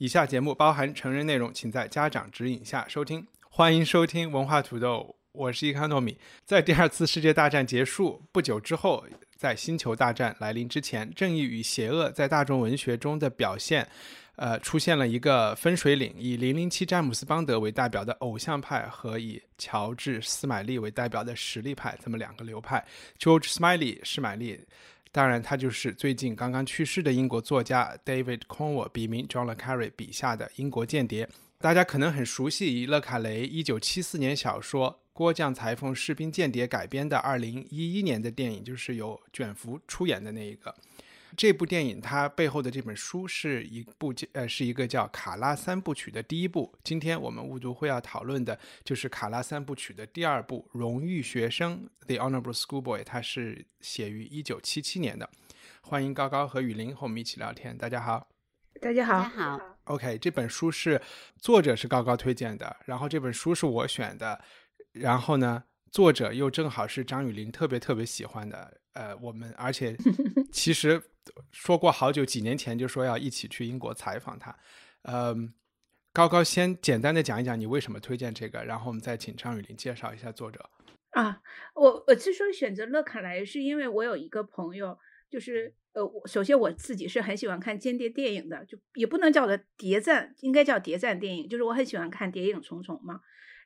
以下节目包含成人内容，请在家长指引下收听。欢迎收听文化土豆，我是伊康糯米。在第二次世界大战结束不久之后，在星球大战来临之前，正义与邪恶在大众文学中的表现，呃，出现了一个分水岭，以零零七詹姆斯邦德为代表的偶像派和以乔治斯买利为代表的实力派这么两个流派。George Smiley 施买利。当然，他就是最近刚刚去世的英国作家 David Cornwell 笔名 John le Carre 笔下的英国间谍。大家可能很熟悉以勒卡雷1974年小说《郭将裁缝士兵间谍》改编的2011年的电影，就是由卷福出演的那一个。这部电影它背后的这本书是一部呃是一个叫《卡拉三部曲》的第一部。今天我们误读会要讨论的就是《卡拉三部曲》的第二部《荣誉学生》（The Honorable Schoolboy），它是写于一九七七年的。欢迎高高和雨林和我们一起聊天。大家好，大家好，大家好。OK，这本书是作者是高高推荐的，然后这本书是我选的，然后呢，作者又正好是张雨林特别特别喜欢的。呃，我们而且 其实说过好久，几年前就说要一起去英国采访他。嗯，高高先简单的讲一讲你为什么推荐这个，然后我们再请张雨林介绍一下作者。啊，我我之所以选择乐卡莱，是因为我有一个朋友，就是呃，我首先我自己是很喜欢看间谍电影的，就也不能叫做谍战，应该叫谍战电影，就是我很喜欢看《谍影重重》嘛。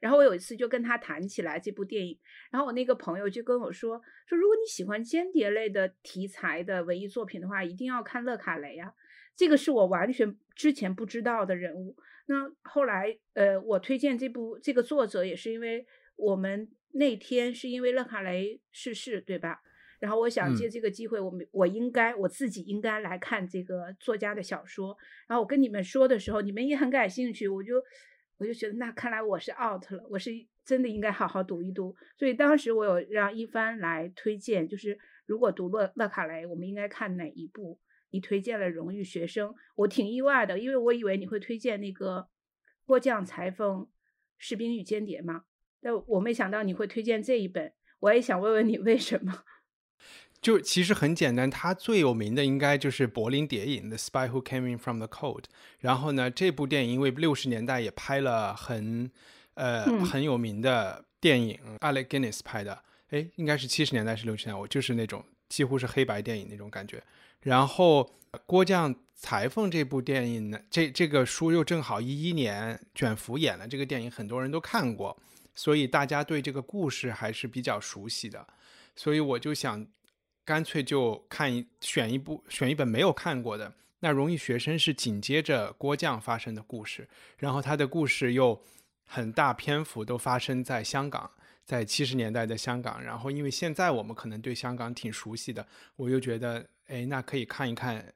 然后我有一次就跟他谈起来这部电影，然后我那个朋友就跟我说说，如果你喜欢间谍类的题材的文艺作品的话，一定要看勒卡雷啊，这个是我完全之前不知道的人物。那后来呃，我推荐这部这个作者也是因为我们那天是因为勒卡雷逝世，对吧？然后我想借这个机会，我们我应该我自己应该来看这个作家的小说。然后我跟你们说的时候，你们也很感兴趣，我就我就觉得那看来我是 out 了，我是真的应该好好读一读。所以当时我有让一帆来推荐，就是如果读勒勒卡雷，我们应该看哪一部？你推荐了《荣誉学生》，我挺意外的，因为我以为你会推荐那个《郭将裁缝士兵与间谍》嘛。但我没想到你会推荐这一本，我也想问问你为什么？就其实很简单，他最有名的应该就是柏林谍影《The Spy Who Came In From the Cold》。然后呢，这部电影因为六十年代也拍了很呃、嗯很有名的电影，Alec Guinness 拍的，哎，应该是七十年代是六十年代，我就是那种几乎是黑白电影那种感觉。然后郭将裁缝这部电影呢，这这个书又正好一一年卷福演了这个电影，很多人都看过，所以大家对这个故事还是比较熟悉的。所以我就想，干脆就看一选一部选一本没有看过的。那《荣誉学生》是紧接着郭将发生的故事，然后他的故事又很大篇幅都发生在香港，在七十年代的香港。然后因为现在我们可能对香港挺熟悉的，我又觉得，哎，那可以看一看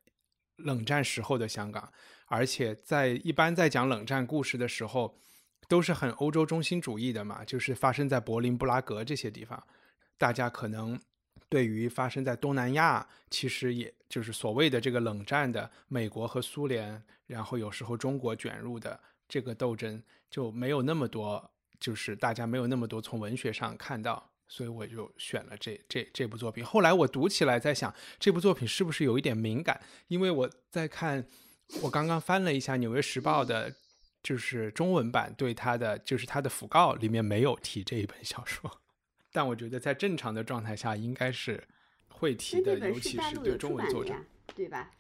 冷战时候的香港。而且在一般在讲冷战故事的时候，都是很欧洲中心主义的嘛，就是发生在柏林、布拉格这些地方。大家可能对于发生在东南亚，其实也就是所谓的这个冷战的美国和苏联，然后有时候中国卷入的这个斗争，就没有那么多，就是大家没有那么多从文学上看到，所以我就选了这这这部作品。后来我读起来在想，这部作品是不是有一点敏感？因为我在看，我刚刚翻了一下《纽约时报》的。就是中文版对它的，就是它的讣告里面没有提这一本小说，但我觉得在正常的状态下应该是会提的，尤其是对中文作者，版的呀，对吧？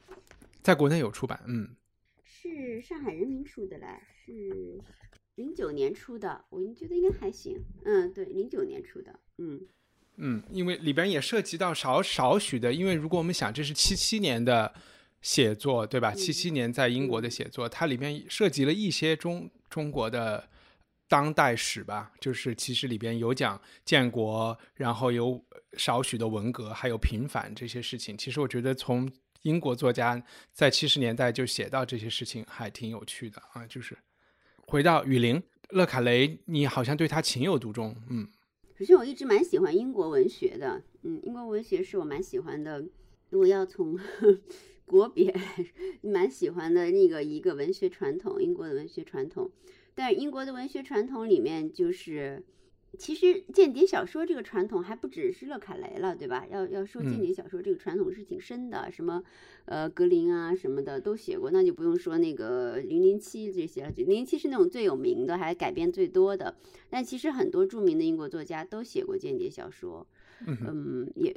在国内有出版，嗯，是上海人民出的嘞，是零九年出的，我觉得应该还行。嗯，对，零九年出的，嗯，嗯，因为里边也涉及到少少许的，因为如果我们想这是七七年的写作，对吧？七七年在英国的写作，它里面涉及了一些中中国的当代史吧，就是其实里边有讲建国，然后有少许的文革，还有平反这些事情。其实我觉得从英国作家在七十年代就写到这些事情，还挺有趣的啊。就是回到雨林，勒卡雷，你好像对他情有独钟，嗯。首先，我一直蛮喜欢英国文学的，嗯，英国文学是我蛮喜欢的。如果要从 国别，蛮喜欢的那个一个文学传统，英国的文学传统。但英国的文学传统里面，就是其实间谍小说这个传统还不只是勒卡雷了，对吧？要要说间谍小说这个传统是挺深的，什么呃格林啊什么的都写过，那就不用说那个零零七这些了。零零七是那种最有名的，还改编最多的。但其实很多著名的英国作家都写过间谍小说，嗯，也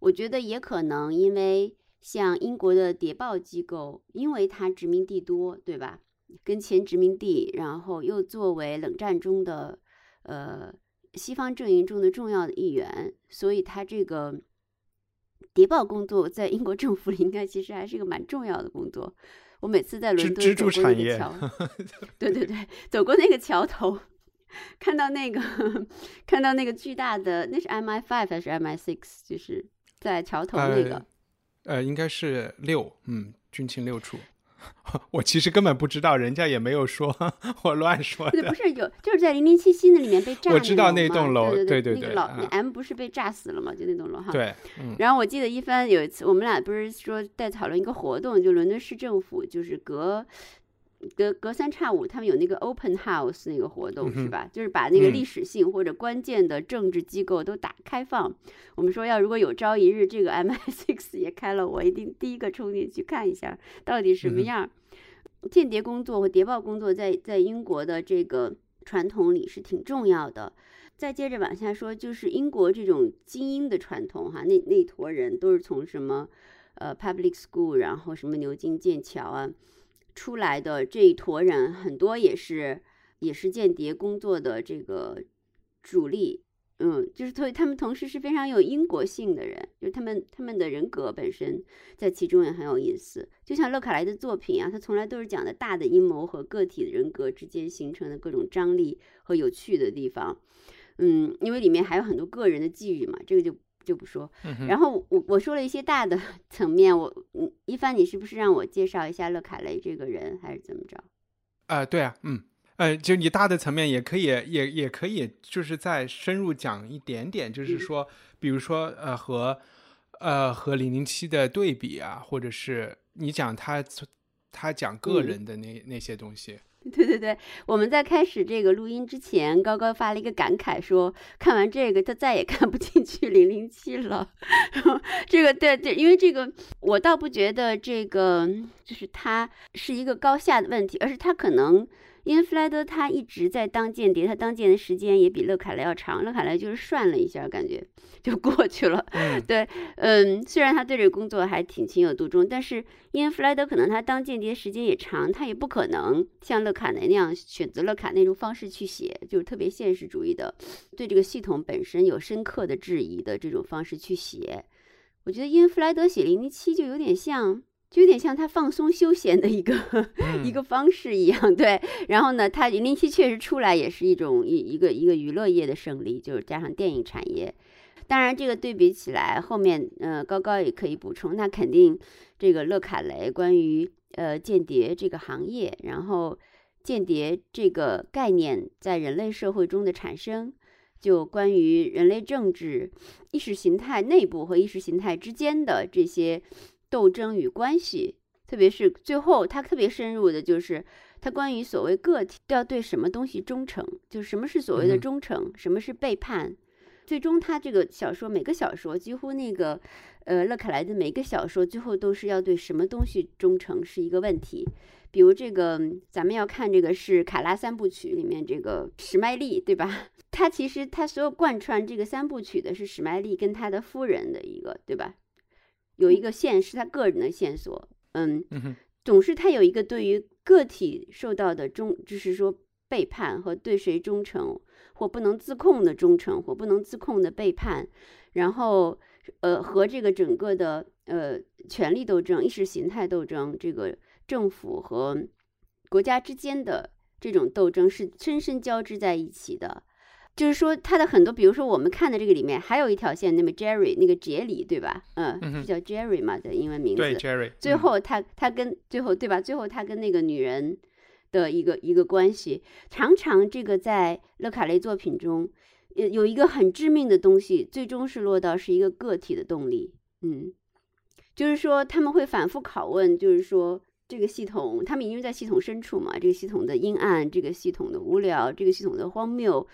我觉得也可能因为像英国的谍报机构，因为它殖民地多，对吧？跟前殖民地，然后又作为冷战中的呃西方阵营中的重要的一员，所以他这个谍报工作在英国政府里应该其实还是一个蛮重要的工作。我每次在伦敦走过那个桥，对对对，走过那个桥头，看到那个 看到那个巨大的，那是 MI five 还是 MI six？就是在桥头那个，呃，应该是六，嗯，军情六处。我其实根本不知道，人家也没有说，我乱说的。不是有，就是在零零七新的里面被炸。我知道那栋楼，对对对，那个老那 M 不是被炸死了吗？就那栋楼哈。对。然后我记得一帆有一次，我们俩不是说在讨论一个活动，就伦敦市政府就是隔。隔隔三差五，他们有那个 open house 那个活动是吧？就是把那个历史性或者关键的政治机构都打开放。我们说要如果有朝一日这个 MI6 也开了，我一定第一个冲进去看一下到底什么样。间谍工作和谍报工作在在英国的这个传统里是挺重要的。再接着往下说，就是英国这种精英的传统哈，那那坨人都是从什么呃 public school，然后什么牛津、剑桥啊。出来的这一坨人很多也是也是间谍工作的这个主力，嗯，就是所以他们同时是非常有英国性的人，就是他们他们的人格本身在其中也很有意思。就像勒卡莱的作品啊，他从来都是讲的大的阴谋和个体人格之间形成的各种张力和有趣的地方，嗯，因为里面还有很多个人的际遇嘛，这个就。就不说，然后我我说了一些大的 层面，我嗯，一帆，你是不是让我介绍一下勒凯雷这个人，还是怎么着？啊，对啊，嗯，呃，就你大的层面也可以，也也可以，就是再深入讲一点点，就是说，比如说呃和呃和零零七的对比啊，或者是你讲他他讲个人的那那些东西。对对对，我们在开始这个录音之前，高高发了一个感慨，说看完这个他再也看不进去零零七了。这个对对，因为这个我倒不觉得这个就是他是一个高下的问题，而是他可能。因为弗莱德他一直在当间谍，他当间的时间也比勒凯莱要长。勒凯莱就是涮了一下，感觉 就过去了。对，嗯，虽然他对这个工作还挺情有独钟，但是因为弗莱德可能他当间谍时间也长，他也不可能像勒卡雷那样选择勒卡那种方式去写，就是特别现实主义的，对这个系统本身有深刻的质疑的这种方式去写。我觉得因为弗莱德写零零七就有点像。就有点像他放松休闲的一个 一个方式一样，对。然后呢，他零零七确实出来也是一种一一个一个娱乐业的胜利，就是加上电影产业。当然，这个对比起来，后面呃高高也可以补充，那肯定这个乐卡雷关于呃间谍这个行业，然后间谍这个概念在人类社会中的产生，就关于人类政治、意识形态内部和意识形态之间的这些。斗争与关系，特别是最后，他特别深入的就是他关于所谓个体要对什么东西忠诚，就是什么是所谓的忠诚，什么是背叛。最终，他这个小说每个小说几乎那个呃勒卡莱的每个小说最后都是要对什么东西忠诚是一个问题。比如这个咱们要看这个是卡拉三部曲里面这个史麦利，对吧？他其实他所有贯穿这个三部曲的是史麦利跟他的夫人的一个，对吧？有一个线是他个人的线索，嗯，总是他有一个对于个体受到的忠，就是说背叛和对谁忠诚或不能自控的忠诚或不能自控的背叛，然后呃和这个整个的呃权力斗争、意识形态斗争，这个政府和国家之间的这种斗争是深深交织在一起的。就是说他的很多，比如说我们看的这个里面还有一条线，那么 Jerry 那个杰里对吧？嗯，嗯是叫 Jerry 嘛的英文名字。对 Jerry，最嗯后他他跟最后对吧？最后他跟那个女人的一个一个关系，常常这个在勒卡雷作品中，有有一个很致命的东西，最终是落到是一个个体的动力。嗯，就是说他们会反复拷问，就是说这个系统，他们因为在系统深处嘛，这个系统的阴暗，这个系统的无聊，这个系统的荒谬，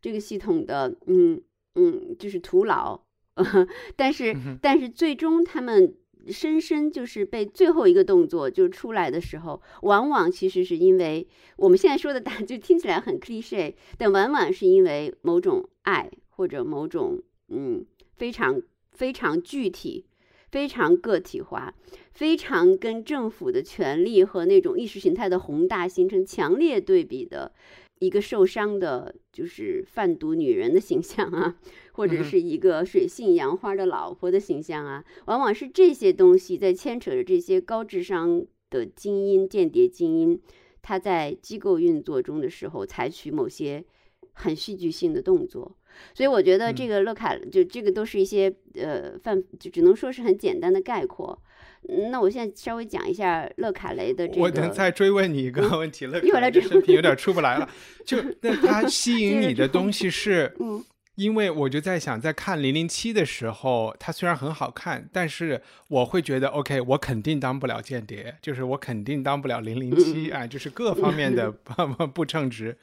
这个系统的嗯嗯，就是徒劳。但是但是最终他们深深就是被最后一个动作就出来的时候，往往其实是因为我们现在说的答就听起来很 cliche，但往往是因为某种爱或者某种嗯非常非常具体、非常个体化、非常跟政府的权力和那种意识形态的宏大形成强烈对比的一个受伤的，就是贩毒女人的形象啊，或者是一个水性杨花的老婆的形象啊，往往是这些东西在牵扯着这些高智商的精英、间谍精英，他在机构运作中的时候采取某些很戏剧性的动作。所以我觉得这嗯个乐凯就这个都是一些呃范，就只能说是很简单的概括。嗯那我现在稍微讲一下乐凯雷的这个，我能再追问你一个问题了，一会儿来追可能这视频有点出不来了。就那他吸 引你的东西是，嗯因为我就在想，在看零零七的时候，它虽然很好看，但是我会觉得，OK，我肯定当不了间谍，就是我肯定当不了零零七啊，就是各方面的 不不称职。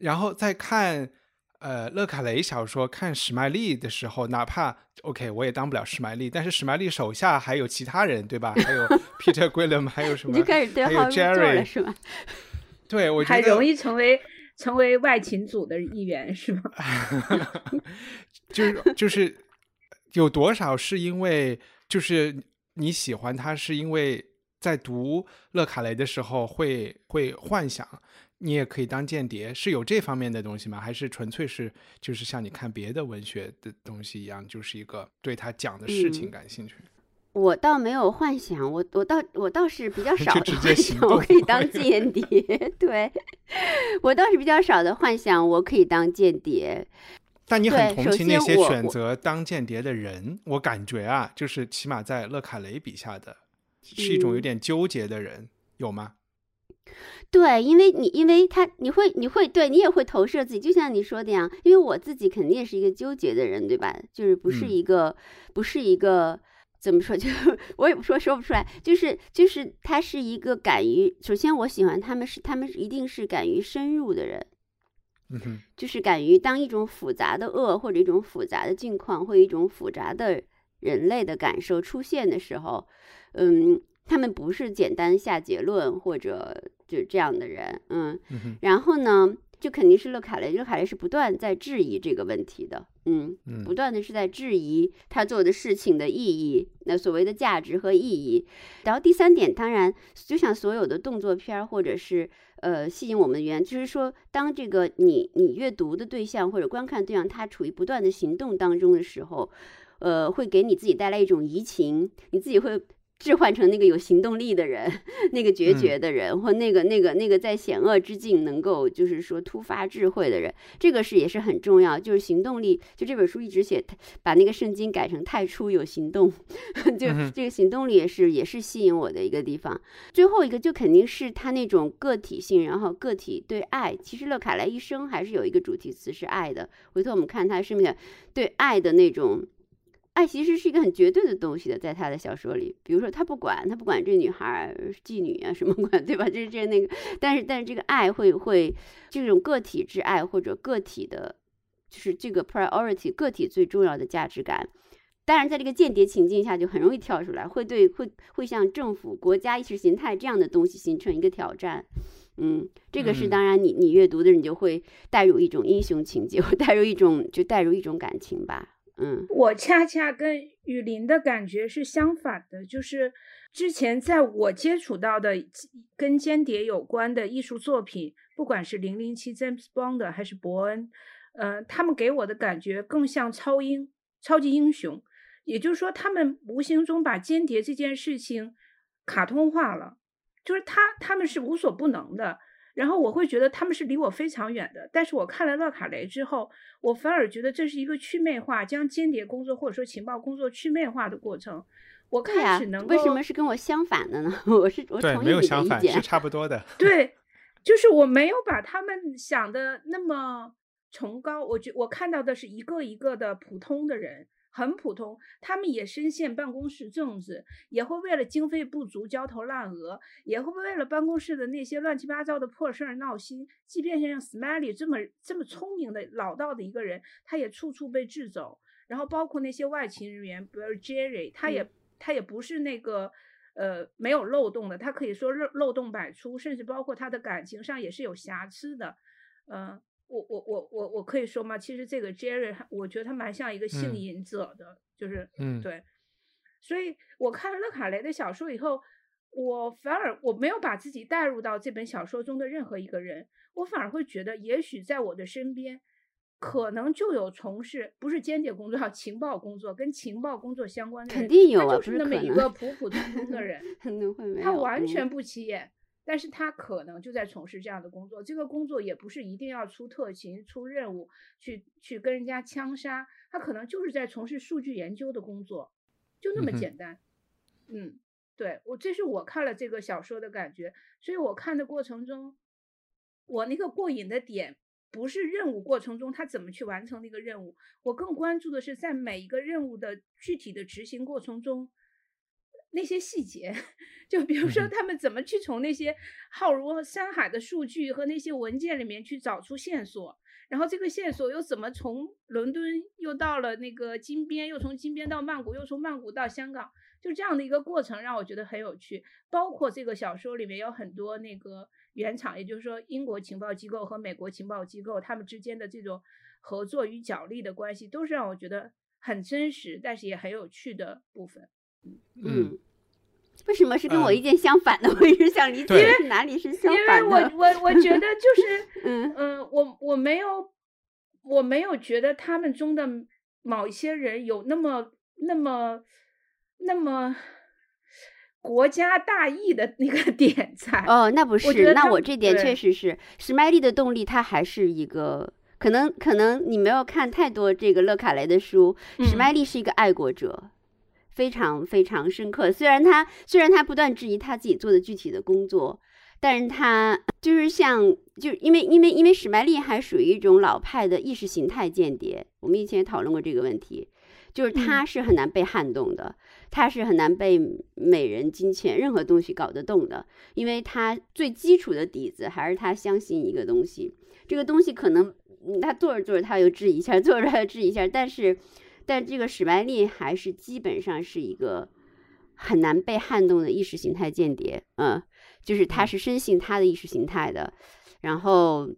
然后再看呃勒卡雷小说，看史麦利的时候，哪怕 OK 我也当不了史麦利，但是史麦利手下还有其他人，对吧？还有 Peter Guillam，还有什么你就？开始对还有号入座 Jerry 了是吗？对，我觉得还容易成为成为外勤组的一员，是吗？就是就是有多少是因为就是你喜欢他，是因为在读勒卡雷的时候会会幻想你也可以当间谍，是有这方面的东西吗？还是纯粹是就是像你看别的文学的东西一样，就是一个对他讲的事情嗯感兴趣？我倒没有幻想，我我倒我倒是比较 少的幻想，我可以当间谍。对，我倒是比较少的幻想，我可以当间谍。但你很同情那些选择当间谍的人，我感觉啊，就是起码在勒卡雷笔下的，是一种有嗯点纠结的人，有吗？对，因为你因为他你会你会对你也会投射自己，就像你说的样，因为我自己肯定也是一个纠结的人，对吧？就是不是嗯。一个、不是一个怎么说，就是我也不说说不出来，就是就是他是一个敢于，首先我喜欢他们是他们是一定是敢于深入的人，嗯哼，就是敢于当一种复杂的恶或者一种复杂的境况或一种复杂的人类的感受出现的时候，嗯，他们不是简单下结论或者就这样的人，嗯，嗯，然后呢，就肯定是勒卡雷，勒卡雷是不断在质疑这个问题的，嗯，嗯不断的是在质疑他做的事情的意义，那所谓的价值和意义。然后第三点，当然就像所有的动作片儿或者是呃吸引我们的原因，就是说，当这个你你阅读的对象或者观看对象他处于不断的行动当中的时候，呃，会给你自己带来一种移情，你自己会。置换成那个有行动力的人，那个决绝的人，或那个那个那个在险恶之境能够就是说突发智慧的人，这个是也是很重要。就是行动力，就这本书一直写，把那个圣经改成太初有行动，就这个行动力也是也是吸引我的一个地方。最后一个就肯定是他那种个体性，然后个体对爱。其实乐凯莱一生还是有一个主题词是爱的。回头我们看他生命对爱的那种。爱其实是一个很绝对的东西的，在他的小说里，比如说他不管他不管这女孩儿妓女啊什么管，对吧？这 这那个，但是但是这个爱会会这种个体之爱或者个体的，就是这个 priority 个体最重要的价值感。当然，在这个间谍情境下，就很容易跳出来，会对会会向政府、国家意识形态这样的东西形成一个挑战。嗯，这个是嗯当然你，你阅读的人就会带入一种英雄情节，会带入一种就带入一种感情吧。嗯我恰恰跟雨林的感觉是相反的，就是之前在我接触到的跟间谍有关的艺术作品，不管是零零七、James Bond 还是伯恩，呃，他们给我的感觉更像超英、超级英雄，也就是说，他们无形中把间谍这件事情卡通化了，就是他他们是无所不能的。然后我会觉得他们是离我非常远的。但是我看了勒卡雷之后，我反而觉得这是一个去魅化，将间谍工作或者说情报工作去魅化的过程。我开始能够为什么是跟我相反的呢？我是我对同意你的没有相反，意见是差不多的。对，就是我没有把他们想的那么崇高，我觉我看到的是一个一个的普通的人，很普通，他们也深陷办公室政治，也会为了经费不足焦头烂额，也会为了办公室的那些乱七八糟的破事儿闹心。即便像 Smiley 这么这么聪明的老道的一个人，他也处处被制走。然后包括那些外勤人员，比如 Jerry，他也、他也不是那个呃没有漏洞的，他可以说漏漏洞百出，甚至包括他的感情上也是有瑕疵的。嗯、我我我我我可以说吗？其实这个 Jerry，我觉得他蛮像一个性嗯。瘾者的，就是嗯。对。所以我看了勒卡雷的小说以后，我反而我没有把自己带入到这本小说中的任何一个人，我反而会觉得，也许在我的身边，可能就有从事不是间谍工作，情报工作跟情报工作相关的人，肯定有就是那么一个。普普通通的人，可能会。没有，他完嗯。全不起眼，但是他可能就在从事这样的工作。这个工作也不是一定要出特勤、出任务去去跟人家枪杀，他可能就是在从事数据研究的工作，就那么简单。嗯，对我这是我看了这个小说的感觉，所以我看的过程中，我那个过瘾的点。不是任务过程中他怎么去完成那个任务，我更关注的是在每一个任务的具体的执行过程中，那些细节，就比如说他们怎么去从那些浩如山海的数据和那些文件里面去找出线索，然后这个线索又怎么从伦敦又到了那个金边，又从金边到曼谷，又从曼谷到香港，就这样的一个过程让我觉得很有趣。包括这个小说里面有很多那个原厂，也就是说英国情报机构和美国情报机构他们之间的这种合作与角力的关系，都是让我觉得很真实，但是也很有趣的部分。嗯，为什么是跟我嗯意见相反的？我一直想理解是哪里是相因为反。我我我觉得就 是，嗯嗯，我我没有我没有觉得他们中的某一些人有那么那么那么国家大义的那个 点在。哦，那不觉是，那我这点确实是史麦利的动力，他还是一个可能可能你没有看太多这个勒卡雷的书，史嗯麦利是一个爱国者。非常非常深刻，虽然他虽然他不断质疑他自己做的具体的工作，但是他就是像，就因为因为因为史麦利还属于一种老派的意识形态间谍，我们以前也讨论过这个问题，就是他是很难被撼动的，他是很难被美人、金钱任何东西搞得动的，因为他最基础的底子还是他相信一个东西，这个东西可能嗯他做着做着他又质疑一下，做着他又质疑一下，但是但这个史麦利还是基本上是一个很难被撼动的意识形态间谍，嗯，就是他是深信他的意识形态的，然后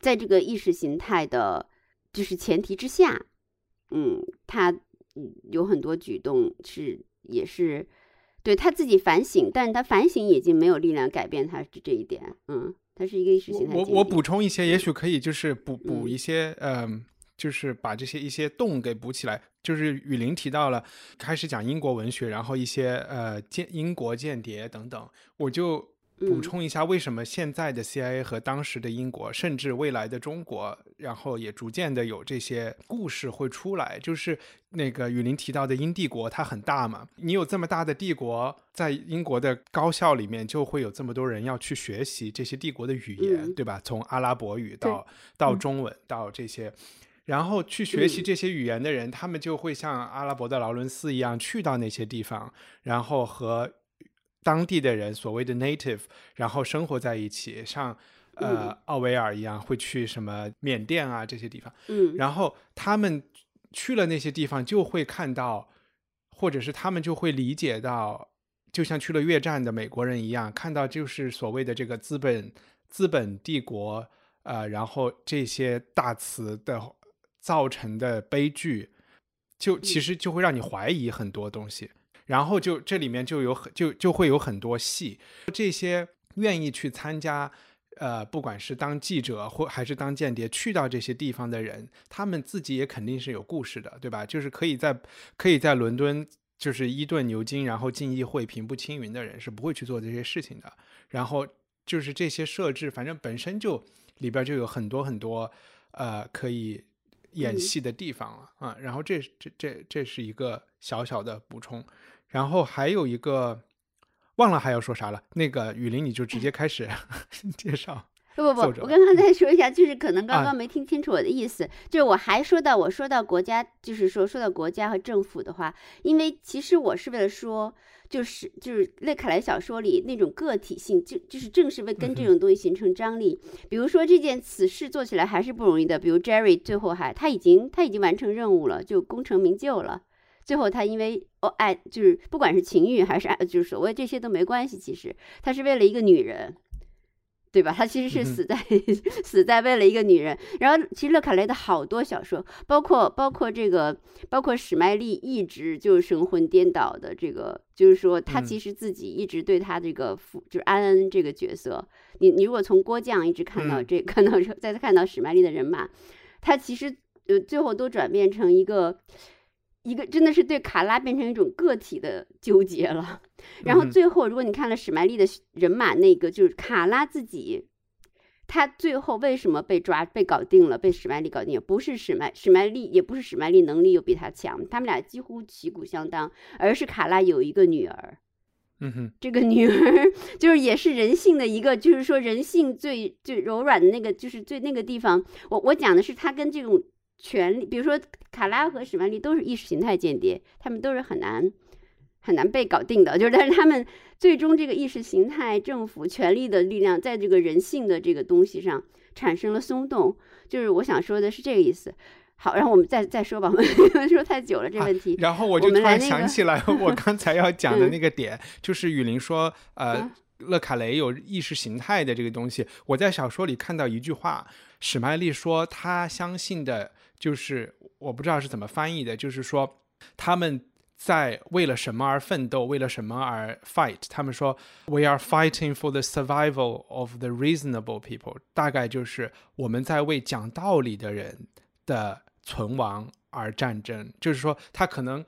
在这个意识形态的，就是前提之下，嗯，他嗯有很多举动是也是对他自己反省，但是他反省已经没有力量改变他这一点，嗯，他是一个意识形态我我补充一些，也许可以就是补补嗯一些，嗯、就是把这些一些洞给补起来。就是雨林提到了开始讲英国文学，然后一些呃间英国间谍等等，我就补嗯充一下为什么现在的 CIA 和当时的英国，甚至未来的中国，然后也逐渐的有这些故事会出来。就是那个雨林提到的英帝国，它很大嘛，你有这么大的帝国，在英国的高校里面就会有这么多人要去学习这些帝国的语言，嗯对吧？从阿拉伯语到到嗯中文到这些。然后去学习嗯。这些语言的人，他们就会像阿拉伯的劳伦斯一样，去到那些地方，然后和当地的人，所谓的 native，然后生活在一起，像呃嗯。奥维尔一样，会去什么缅甸啊这些地方。嗯。然后他们去了那些地方，就会看到，或者是他们就会理解到，就像去了越战的美国人一样，看到就是所谓的这个资本资本帝国，呃，然后这些大词的造成的悲剧，就其实就会让你怀疑很多东西。然后就这里面就有很就就会有很多戏，这些愿意去参加，呃，不管是当记者或还是当间谍，去到这些地方的人，他们自己也肯定是有故事的，对吧？就是可以在可以在伦敦就是伊顿牛津，然后进议会平步青云的人是不会去做这些事情的。然后就是这些设置，反正本身就里边就有很多很多呃可以演嗯戏的地方了啊。然后这这这这是一个小小的补充，然后还有一个忘了还要说啥了。那个雨林你就直接开始 介绍。不不不我刚刚再说一下，就是可能刚啊刚没听清楚我的意思，就是我还说到我说到国家，就是说说到国家和政府的话，因为其实我是为了说，就是就是勒卡莱小说里那种个体性，就就是正是为跟这种东西形成张力。比如说这件此事做起来还是不容易的，比如 Jerry 最后还他已经他已经完成任务了，就功成名就了。最后他因为哦爱，就是不管是情欲还是爱，就是所谓这些都没关系，其实他是为了一个女人。对吧？他其实是死在、死在为了一个女人。然后，其实勒卡雷的好多小说，包括包括这个，包括史麦利一直就是神魂颠倒的这个，就是说他嗯其实自己一直对他这个父，就是安恩这个角色，你你如果从郭将一直看到嗯这，看到再看到史麦利的人马，他其实呃最后都转变成一个。一个真的是对卡拉变成一种个体的纠结了，然后最后如果你看了史麦利的人马那个，就是卡拉自己，他最后为什么被抓被搞定了，被史麦利搞定了？不是史麦史麦利，也不是史麦利能力又比他强，他们俩几乎旗鼓相当，而是卡拉有一个女儿，嗯哼，这个女儿就是也是人性的一个，就是说人性最最柔软的那个，就是最那个地方。我我讲的是她跟这种权力，比如说卡拉和史曼利都是意识形态间谍，他们都是很难很难被搞定的。就是但是他们最终这个意识形态、政府、权力的力量，在这个人性的这个东西上产生了松动。就是我想说的是这个意思。好，然后我们再再说吧，我们说太久了这啊问题。然后我我就突然想起来，我刚才要讲的嗯那个点，就是雨林说，呃嗯，勒卡雷有意识形态的这个东西。我在小说里看到一句话，史麦利说他相信的，就是我不知道是怎么翻译的，就是说他们在为了什么而奋斗，为了什么而 fight。他们说 We are fighting for the survival of the reasonable people，大概就是我们在为讲道理的人的存亡而战争。就是说，他可能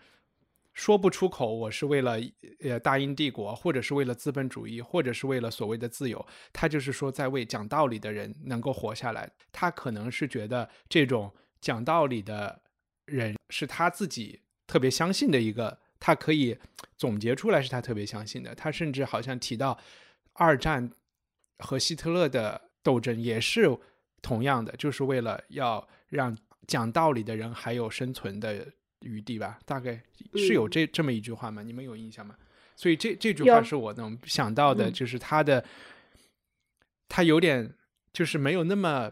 说不出口，我是为了呃大英帝国，或者是为了资本主义，或者是为了所谓的自由。他就是说，在为讲道理的人能够活下来。他可能是觉得这种讲道理的人是他自己特别相信的一个，他可以总结出来是他特别相信的。他甚至好像提到二战和希特勒的斗争也是同样的，就是为了要让讲道理的人还有生存的余地吧？大概是有嗯这、这么一句话吗？你们有印象吗？所以这这句话是我能想到的，嗯就是他的，他有点就是没有那么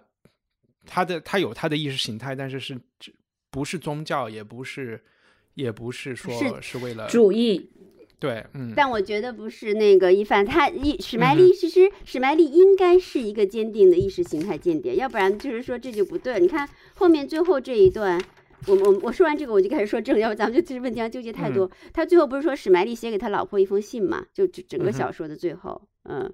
他的他有他的意识形态，但是是只不是宗教，也不是也不是说是是为了主义对，嗯，但我觉得不是那个一凡，他一史麦嗯利其实史麦利应该是一个坚定的意识形态间谍，要不然就是说这就不对。你看后面最后这一段，我我我说完这个我就开始说正，要不咱们就其实问题上纠结太多。他最后不是说史麦利写给他老婆一封信嘛？就整整个小说的最后，嗯。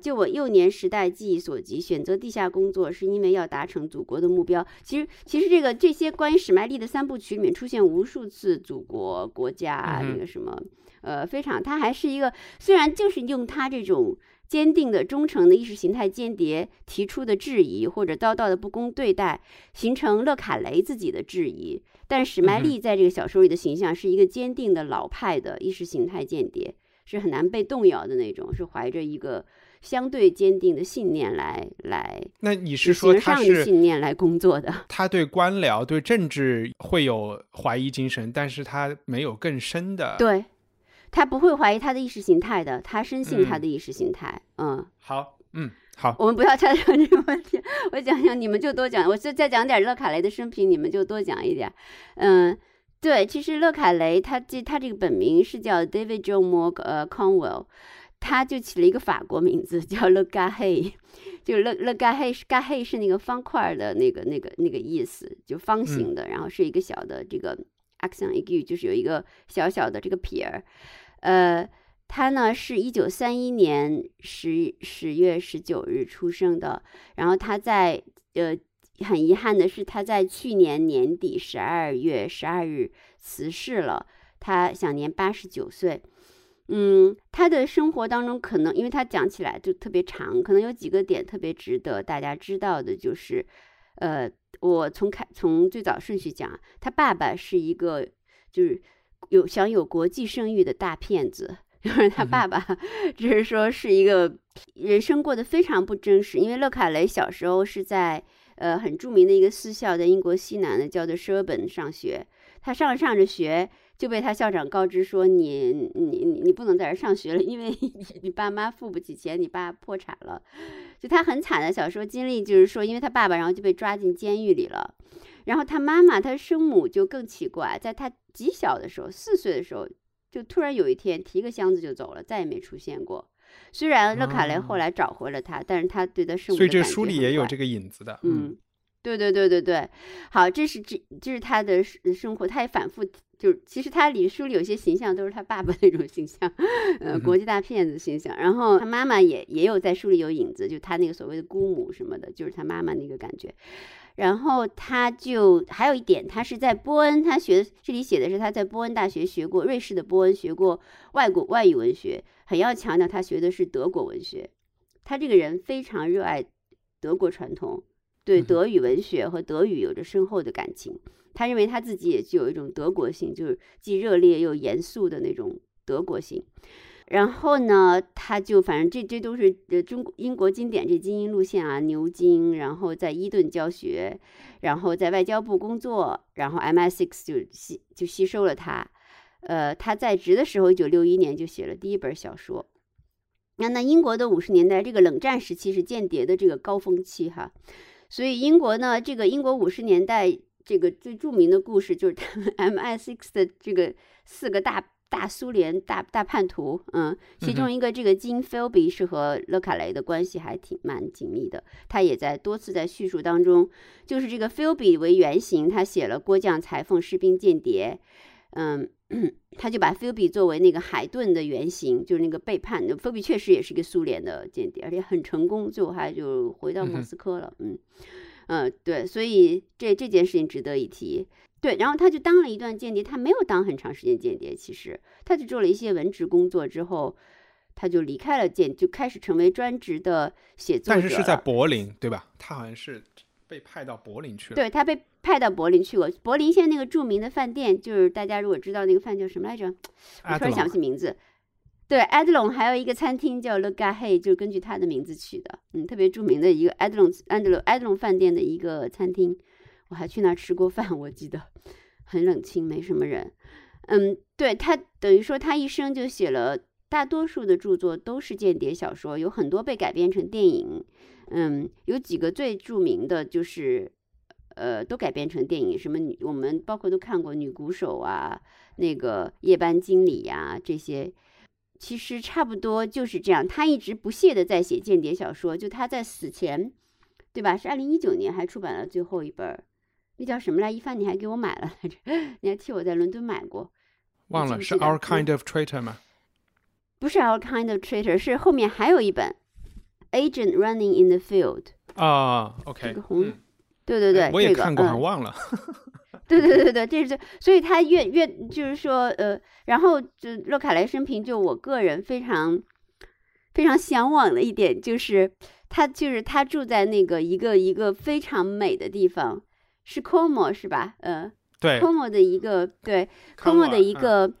就我幼年时代记忆所及，选择地下工作是因为要达成祖国的目标。其实，其实这个这些关于史麦利的三部曲里面出现无数次祖国、国家、那个什么，呃，非常，他还是一个虽然就是用他这种坚定的、忠诚的意识形态间谍提出的质疑，或者遭到的不公对待，形成勒卡雷自己的质疑，但史麦利在这个小说里的形象是一个坚定的老派的意识形态间谍，是很难被动摇的那种，是怀着一个相对坚定的信念来来。那你是是说他的是信念来工作的，他对官僚、对政治会有怀疑精神，但是他没有更深的。，对他不会怀疑他的意识形态的，他深信他嗯的意识形态，嗯好，嗯，好，我们不要插讲这个问题，我讲讲，你们就多讲，我就再讲点勒卡雷的生平，你们就多讲一点。嗯，对，其实勒凯雷他这他这个本名是叫 David John Moore 呃 Conwell，他就起了一个法国名字叫勒嘎黑，就勒勒嘎黑是嘎黑是那个方块儿的那个那个那个意思，就方形的，然后是一个小的这个 accent aigu，就是有一个小小的这个撇儿，呃。他呢是一九三一年十十月十九日出生的，然后他在呃很遗憾的是他在去年年底十二月十二日辞世了，他享年八十九岁。嗯，他的生活当中可能，因为他讲起来就特别长，可能有几个点特别值得大家知道的，就是，呃，我从开从最早顺序讲，他爸爸是一个就是有享有国际声誉的大骗子，就是他爸爸，就是说是一个人生过得非常不真实，因为勒卡雷小时候是在呃很著名的一个私校，在英国西南的叫做 s h e r b u r n 上学，他上着上着学。就被他校长告知说你你你你不能在这上学了，因为 你爸妈付不起钱，你爸破产了。就他很惨的小时候经历，就是说，因为他爸爸，然后就被抓进监狱里了。然后他妈妈，他生母就更奇怪，在他极小的时候，四岁的时候，就突然有一天提个箱子就走了，再也没出现过。虽然勒卡雷后来找回了他，但是他对他生母所以这书里也有这个影子的，嗯。对对对对对，好，这是这这是他的生活，他也反复就其实他里书里有些形象都是他爸爸那种形象，呃，国际大骗子形象。然后他妈妈也也有在书里有影子，就他那个所谓的姑母什么的，就是他妈妈那个感觉。然后他就还有一点，他是在波恩，他学这里写的是他在波恩大学学过瑞士的波恩学过外国外语文学，很要强调他学的是德国文学。他这个人非常热爱德国传统。对德语文学和德语有着深厚的感情，他认为他自己也具有一种德国性，就是既热烈又严肃的那种德国性。然后呢，他就反正这这都是呃中国英国经典这精英路线啊，牛津，然后在伊顿教学，然后在外交部工作，然后 MI6 就吸就吸收了他。呃，他在职的时候，一九六一年就写了第一本小说。那那英国的五十年代，这个冷战时期是间谍的这个高峰期哈。所以英国呢，这个英国五十年代这个最著名的故事就是他们 MI6 的这个四个大大苏联大大叛徒，嗯，其中一个这个金 Philby 是和勒卡雷的关系还挺蛮紧密的，他也在多次在叙述当中，就是这个 Philby 为原型，他写了《郭将裁缝士兵间谍》，嗯，他就把 Philby 作为那个海顿的原型，就是那个背叛的 Philby 确实也是一个苏联的间谍，而且很成功，最后还就回到莫斯科了，嗯。嗯，对，所以这这件事情值得一提。对，然后他就当了一段间谍，他没有当很长时间间谍，其实他就做了一些文职工作之后，他就离开了间，就开始成为专职的写作者。但是是在柏林，对吧？他好像是被派到柏林去了。对他被派到柏林去过，柏林现在那个著名的饭店，就是大家如果知道那个饭叫什么来着，我突然想不起名字。对，埃德隆还有一个餐厅叫 Le Gahe，就是根据他的名字取的，嗯，特别著名的一个埃德隆安德鲁埃德隆饭店的一个餐厅，我还去那儿吃过饭，我记得很冷清，没什么人。嗯，对他等于说他一生就写了大多数的著作都是间谍小说，有很多被改编成电影。嗯，有几个最著名的就是，呃，都改编成电影，什么女我们包括都看过《女鼓手》啊，那个夜班经理呀这些。其实差不多就是这样，他一直不懈的在写间谍小说。就他在死前，对吧？是二零一九年还出版了最后一本，那叫什么来？一帆，你还给我买了来着？你还替我在伦敦买过？忘了是 Our Kind of Traitor 吗？不是 Our Kind of Traitor，是后面还有一本 Agent Running in the Field 啊。OK，这个红，对对对，我也看过，还忘了。对对对对，这是所以他越越就是说呃，然后就洛卡莱生平，就我个人非常非常向往的一点就是，他就是他住在那个一个一个非常美的地方，是 Como 是吧？呃，对，Como 的一个对，Como 的一个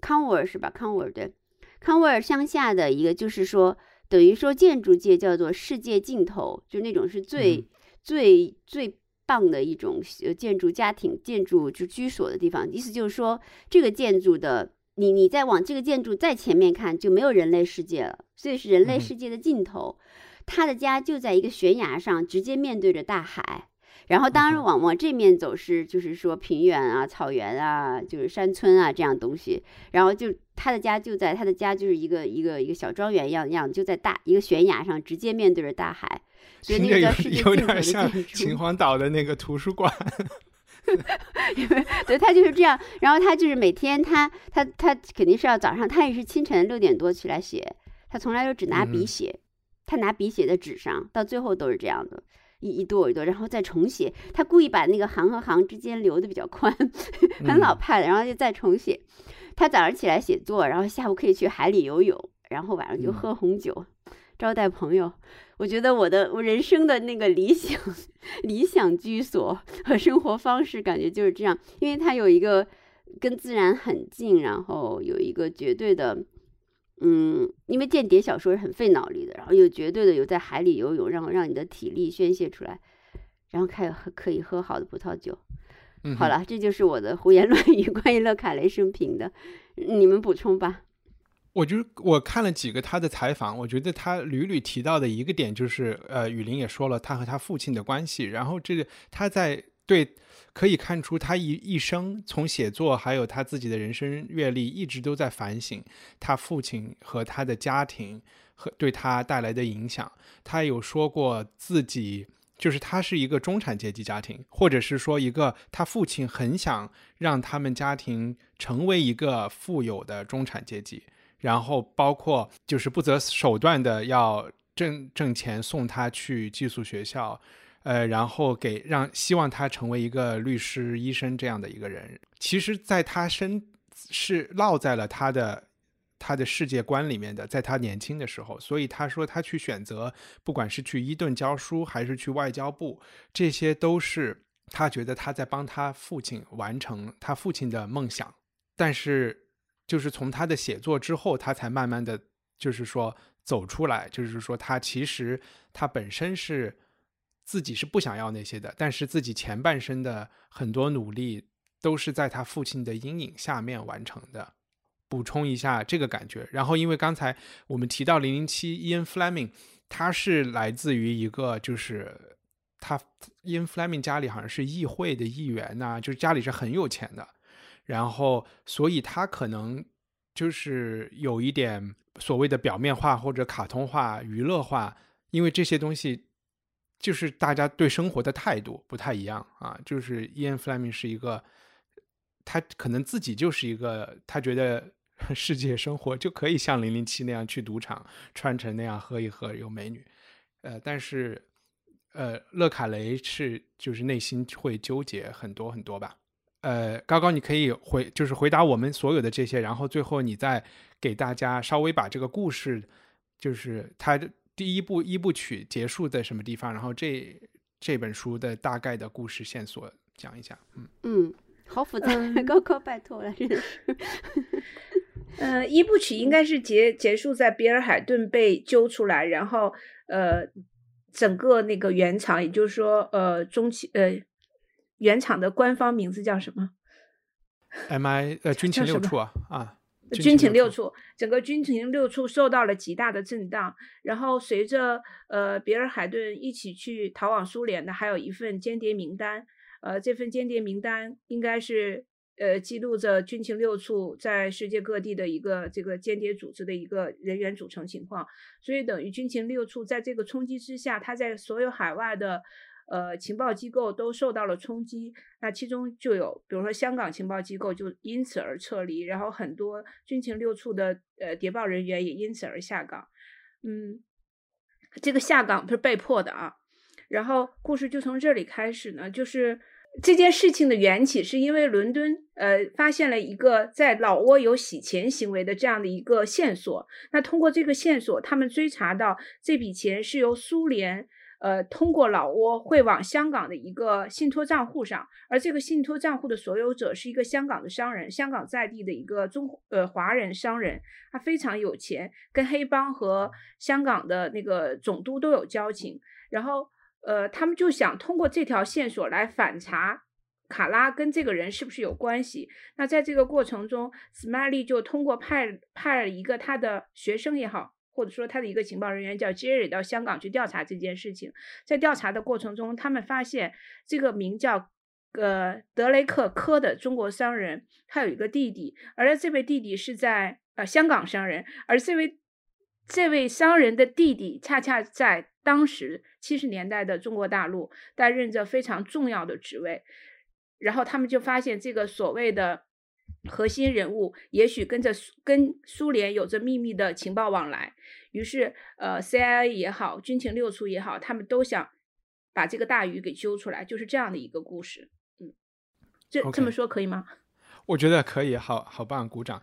康沃尔是吧？康沃尔对，康沃尔乡下的一个，就是说等于说建筑界叫做世界尽头，就那种是最最最。棒的一种呃建筑家庭建筑就居所的地方，意思就是说这个建筑的你你再往这个建筑再前面看就没有人类世界了，所以是人类世界的尽头。他的家就在一个悬崖上，直接面对着大海。然后当然往往这面走是就是说平原啊、草原啊、就是山村啊这样东西。然后就他的家就在他的家就是一个一个一个小庄园一样样，就在大一个悬崖上，直接面对着大海。听着有有点像秦 皇岛的那个图书馆，对，他就是这样。然后他就是每天，他他他肯定是要早上，他也是清晨六点多起来写，他从来都只拿笔写，他拿笔写在纸上，到最后都是这样的，一一摞一摞，然后再重写。他故意把那个行和行之间留的比较宽，很老派的，然后就再重写。他早上起来写作，然后下午可以去海里游泳，然后晚上就喝红酒，招待朋友。我觉得我的我人生的那个理想 理想居所和生活方式，感觉就是这样，因为他有一个跟自然很近，然后有一个绝对的，嗯，因为间谍小说是很费脑力的，然后有绝对的有在海里游泳，然后让你的体力宣泄出来，然后开可以喝好的葡萄酒。好了，这就是我的胡言 乱语，关于勒卡雷生平的，你们补充吧。我就我看了几个他的采访，我觉得他屡屡提到的一个点就是，呃，雨林也说了他和他父亲的关系，然后这个他在对可以看出他一一生从写作还有他自己的人生阅历，一直都在反省他父亲和他的家庭和对他带来的影响。他有说过自己就是他是一个中产阶级家庭，或者是说一个他父亲很想让他们家庭成为一个富有的中产阶级。然后包括就是不择手段的要挣挣钱送他去寄宿学校，呃，然后给让希望他成为一个律师、医生这样的一个人。其实，在他身是烙在了他的他的世界观里面的，在他年轻的时候。所以他说他去选择，不管是去伊顿教书还是去外交部，这些都是他觉得他在帮他父亲完成他父亲的梦想。但是。就是从他的写作之后，他才慢慢的就是说走出来，就是说他其实他本身是自己是不想要那些的，但是自己前半生的很多努力都是在他父亲的阴影下面完成的。补充一下这个感觉，然后因为刚才我们提到零零七，Ian Fleming，他是来自于一个就是他 Ian Fleming 家里好像是议会的议员呐，就是家里是很有钱的。然后，所以他可能就是有一点所谓的表面化或者卡通化、娱乐化，因为这些东西就是大家对生活的态度不太一样啊。就是 Ian Fleming 是一个，他可能自己就是一个，他觉得世界生活就可以像零零七那样去赌场穿成那样喝一喝有美女，呃，但是呃，勒卡雷是就是内心会纠结很多很多吧。呃，高高，你可以回，就是回答我们所有的这些，然后最后你再给大家稍微把这个故事，就是它第一部一部曲结束在什么地方，然后这这本书的大概的故事线索讲一下。嗯嗯，好复杂，高高拜托了，真的是。呃，一部曲应该是结结束在比尔海顿被揪出来，然后呃，整个那个原厂，也就是说呃中期呃。原厂的官方名字叫什么？M.I. 呃，军情六处啊啊，军情六处，整个军情六处受到了极大的震荡。然后随着呃比尔海顿一起去逃往苏联的，还有一份间谍名单。呃，这份间谍名单应该是呃记录着军情六处在世界各地的一个这个间谍组织的一个人员组成情况。所以等于军情六处在这个冲击之下，他在所有海外的。呃，情报机构都受到了冲击，那其中就有，比如说香港情报机构就因此而撤离，然后很多军情六处的呃谍报人员也因此而下岗。嗯，这个下岗不是被迫的啊。然后故事就从这里开始呢，就是这件事情的缘起是因为伦敦呃发现了一个在老挝有洗钱行为的这样的一个线索，那通过这个线索，他们追查到这笔钱是由苏联。呃，通过老挝汇往香港的一个信托账户上，而这个信托账户的所有者是一个香港的商人，香港在地的一个中呃华人商人，他非常有钱，跟黑帮和香港的那个总督都有交情。然后呃，他们就想通过这条线索来反查卡拉跟这个人是不是有关系。那在这个过程中，Smiley 就通过派派了一个他的学生也好。或者说他的一个情报人员叫 Jerry 到香港去调查这件事情，在调查的过程中，他们发现这个名叫呃德雷克科的中国商人，他有一个弟弟，而这位弟弟是在呃香港商人，而这位这位商人的弟弟恰恰在当时七十年代的中国大陆担任着非常重要的职位，然后他们就发现这个所谓的。核心人物也许跟着跟苏联有着秘密的情报往来，于是呃，CIA 也好，军情六处也好，他们都想把这个大鱼给揪出来，就是这样的一个故事。嗯，这这么说可以吗？我觉得可以，好好棒，鼓掌。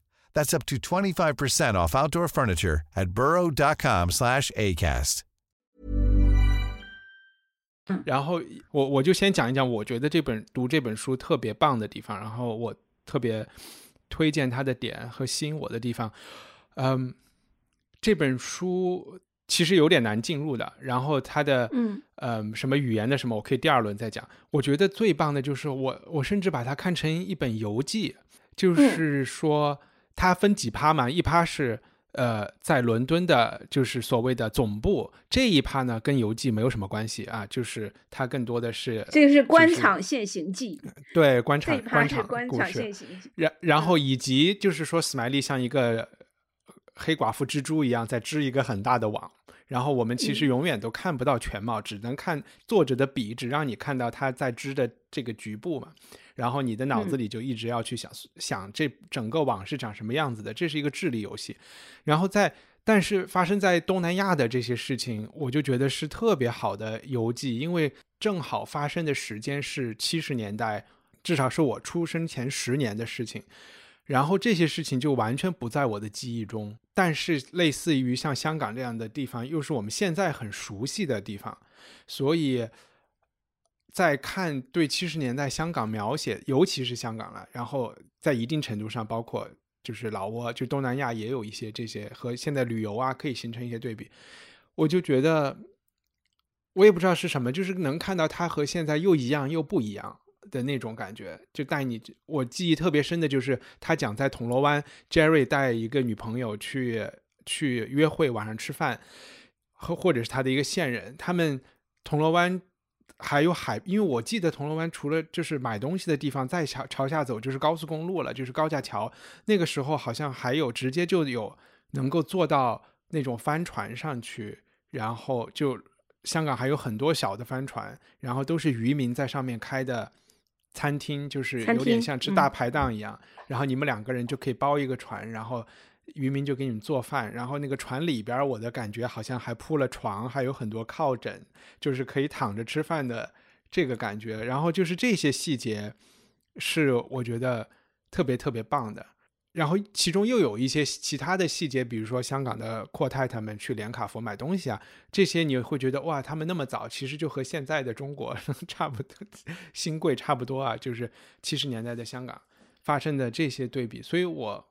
That's up to 25% off outdoor furniture at burrow.com slash ACAST. 然后我我就先讲一讲，我觉得这本读这本书特别棒的地方，然后我特别推荐它的点和吸引我的地方。嗯，这本书其实有点难进入的，然后它的嗯嗯什么语言的什么，我可以第二轮再讲。我觉得最棒的就是我我甚至把它看成一本游记，就是说它分几趴嘛，一趴是。呃，在伦敦的，就是所谓的总部这一趴呢，跟游记没有什么关系啊，就是它更多的是这个是官场现形记，对官场官场官场故事现行记。然然后以及就是说，史麦利像一个黑寡妇蜘蛛一样在织一个很大的网，然后我们其实永远都看不到全貌，只能看作者的笔，只让你看到他在织的这个局部嘛。然后你的脑子里就一直要去想、想这整个网是长什么样子的，这是一个智力游戏。然后在但是发生在东南亚的这些事情，我就觉得是特别好的游记，因为正好发生的时间是七十年代，至少是我出生前十年的事情。然后这些事情就完全不在我的记忆中，但是类似于像香港这样的地方，又是我们现在很熟悉的地方，所以在看对七十年代香港描写，尤其是香港了，然后在一定程度上，包括就是老挝，就东南亚也有一些这些和现在旅游啊，可以形成一些对比。我就觉得，我也不知道是什么，就是能看到它和现在又一样又不一样的那种感觉，就带你。我记忆特别深的就是他讲在铜锣湾，Jerry 带一个女朋友去去约会，晚上吃饭，和或者是他的一个线人，他们铜锣湾。还有海，因为我记得铜锣湾除了就是买东西的地方，再朝朝下走就是高速公路了，就是高架桥。那个时候好像还有直接就有能够坐到那种帆船上去，然后就香港还有很多小的帆船，然后都是渔民在上面开的餐厅，就是有点像吃大排档一样。然后你们两个人就可以包一个船，然后渔民就给你们做饭，然后那个船里边，我的感觉好像还铺了床，还有很多靠枕，就是可以躺着吃饭的这个感觉。然后就是这些细节，是我觉得特别特别棒的。然后其中又有一些其他的细节，比如说香港的阔太太们去连卡佛买东西啊，这些你会觉得哇，他们那么早，其实就和现在的中国 差不多，新贵差不多啊，就是七十年代的香港发生的这些对比，所以我，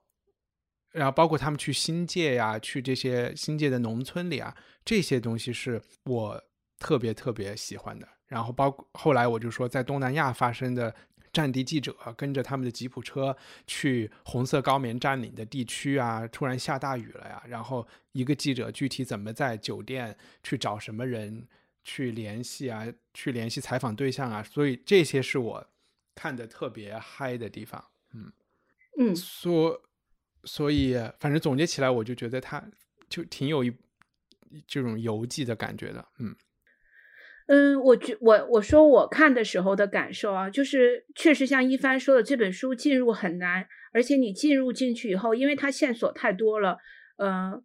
然后包括他们去新界呀，去这些新界的农村里啊，这些东西是我特别特别喜欢的。然后包括后来我就说，在东南亚发生的战地记者跟着他们的吉普车去红色高棉占领的地区啊，突然下大雨了呀，然后一个记者具体怎么在酒店去找什么人去联系啊，去联系采访对象啊，所以这些是我看的特别嗨的地方。嗯所所以反正总结起来，我就觉得它就挺有一这种游记的感觉的。嗯嗯，我觉我我说我看的时候的感受啊，就是确实像一帆说的，这本书进入很难，而且你进入进去以后，因为它线索太多了，嗯，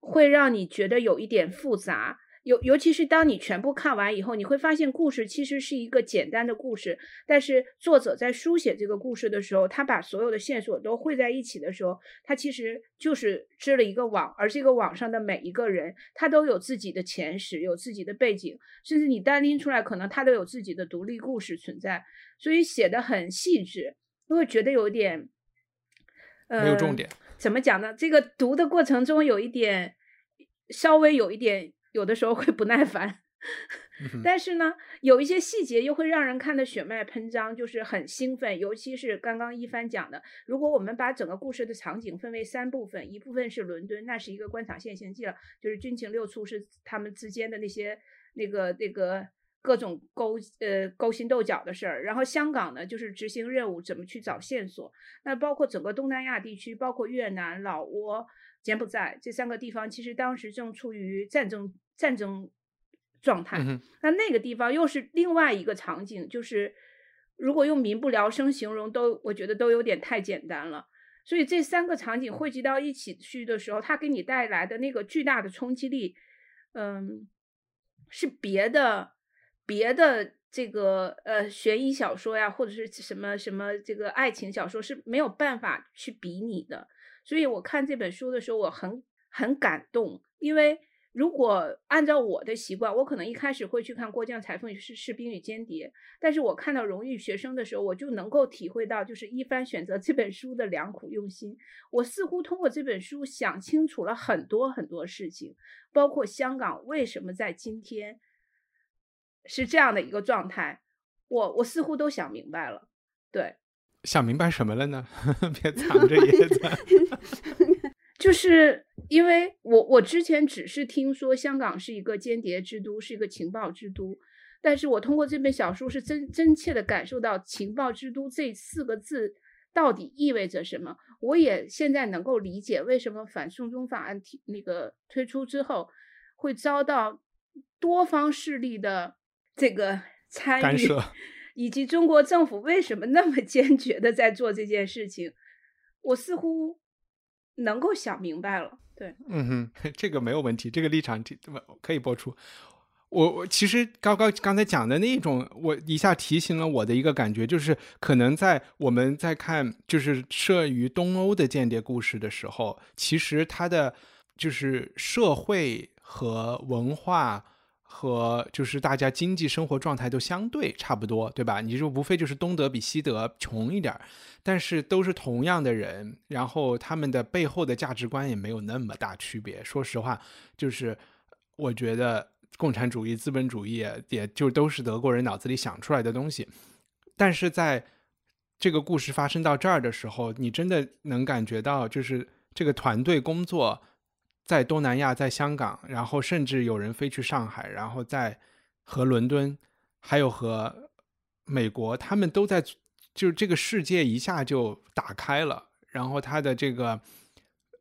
会让你觉得有一点复杂。尤尤其是当你全部看完以后，你会发现故事其实是一个简单的故事，但是作者在书写这个故事的时候，他把所有的线索都汇在一起的时候，他其实就是织了一个网，而这个网上的每一个人，他都有自己的前史，有自己的背景，甚至你单拎出来，可能他都有自己的独立故事存在，所以写的很细致，都会觉得有点，呃，没有重点。怎么讲呢？这个读的过程中有一点，稍微有一点。有的时候会不耐烦，但是呢，有一些细节又会让人看得血脉喷张，就是很兴奋。尤其是刚刚一帆讲的，如果我们把整个故事的场景分为三部分，一部分是伦敦，那是一个官场现形记了，就是军情六处是他们之间的那些那个那个各种勾呃勾心斗角的事儿。然后香港呢，就是执行任务，怎么去找线索。那包括整个东南亚地区，包括越南、老挝、柬埔寨这三个地方，其实当时正处于战争。战争状态，那那个地方又是另外一个场景，就是如果用民不聊生形容，都我觉得都有点太简单了。所以这三个场景汇集到一起去的时候，它给你带来的那个巨大的冲击力，嗯，是别的别的这个呃悬疑小说呀，或者是什么什么这个爱情小说是没有办法去比拟的。所以我看这本书的时候，我很很感动，因为。如果按照我的习惯，我可能一开始会去看《过江裁缝是士兵与间谍》，但是我看到《荣誉学生》的时候，我就能够体会到，就是一帆选择这本书的良苦用心。我似乎通过这本书想清楚了很多很多事情，包括香港为什么在今天是这样的一个状态，我我似乎都想明白了。对，想明白什么了呢？别藏着掖着。就是因为我我之前只是听说香港是一个间谍之都，是一个情报之都，但是我通过这本小说是真真切的感受到“情报之都”这四个字到底意味着什么。我也现在能够理解为什么反送中法案提那个推出之后会遭到多方势力的这个参与，以及中国政府为什么那么坚决的在做这件事情。我似乎。能够想明白了，对，嗯哼，这个没有问题，这个立场可以播出。我我其实刚刚刚才讲的那种，我一下提醒了我的一个感觉，就是可能在我们在看就是设于东欧的间谍故事的时候，其实它的就是社会和文化。和就是大家经济生活状态都相对差不多，对吧？你就无非就是东德比西德穷一点，但是都是同样的人，然后他们的背后的价值观也没有那么大区别。说实话，就是我觉得共产主义、资本主义也就都是德国人脑子里想出来的东西。但是在这个故事发生到这儿的时候，你真的能感觉到，就是这个团队工作。在东南亚，在香港，然后甚至有人飞去上海，然后在和伦敦，还有和美国，他们都在，就是这个世界一下就打开了。然后他的这个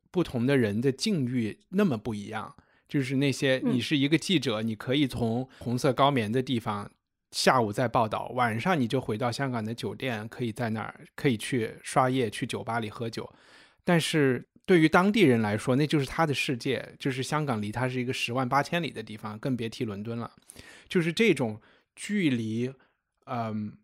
不同的人的境遇那么不一样，就是那些你是一个记者，你可以从红色高棉的地方下午再报道，晚上你就回到香港的酒店，可以在那儿可以去刷夜，去酒吧里喝酒，但是。对于当地人来说，那就是他的世界，就是香港离他是一个十万八千里的地方，更别提伦敦了。就是这种距离，嗯，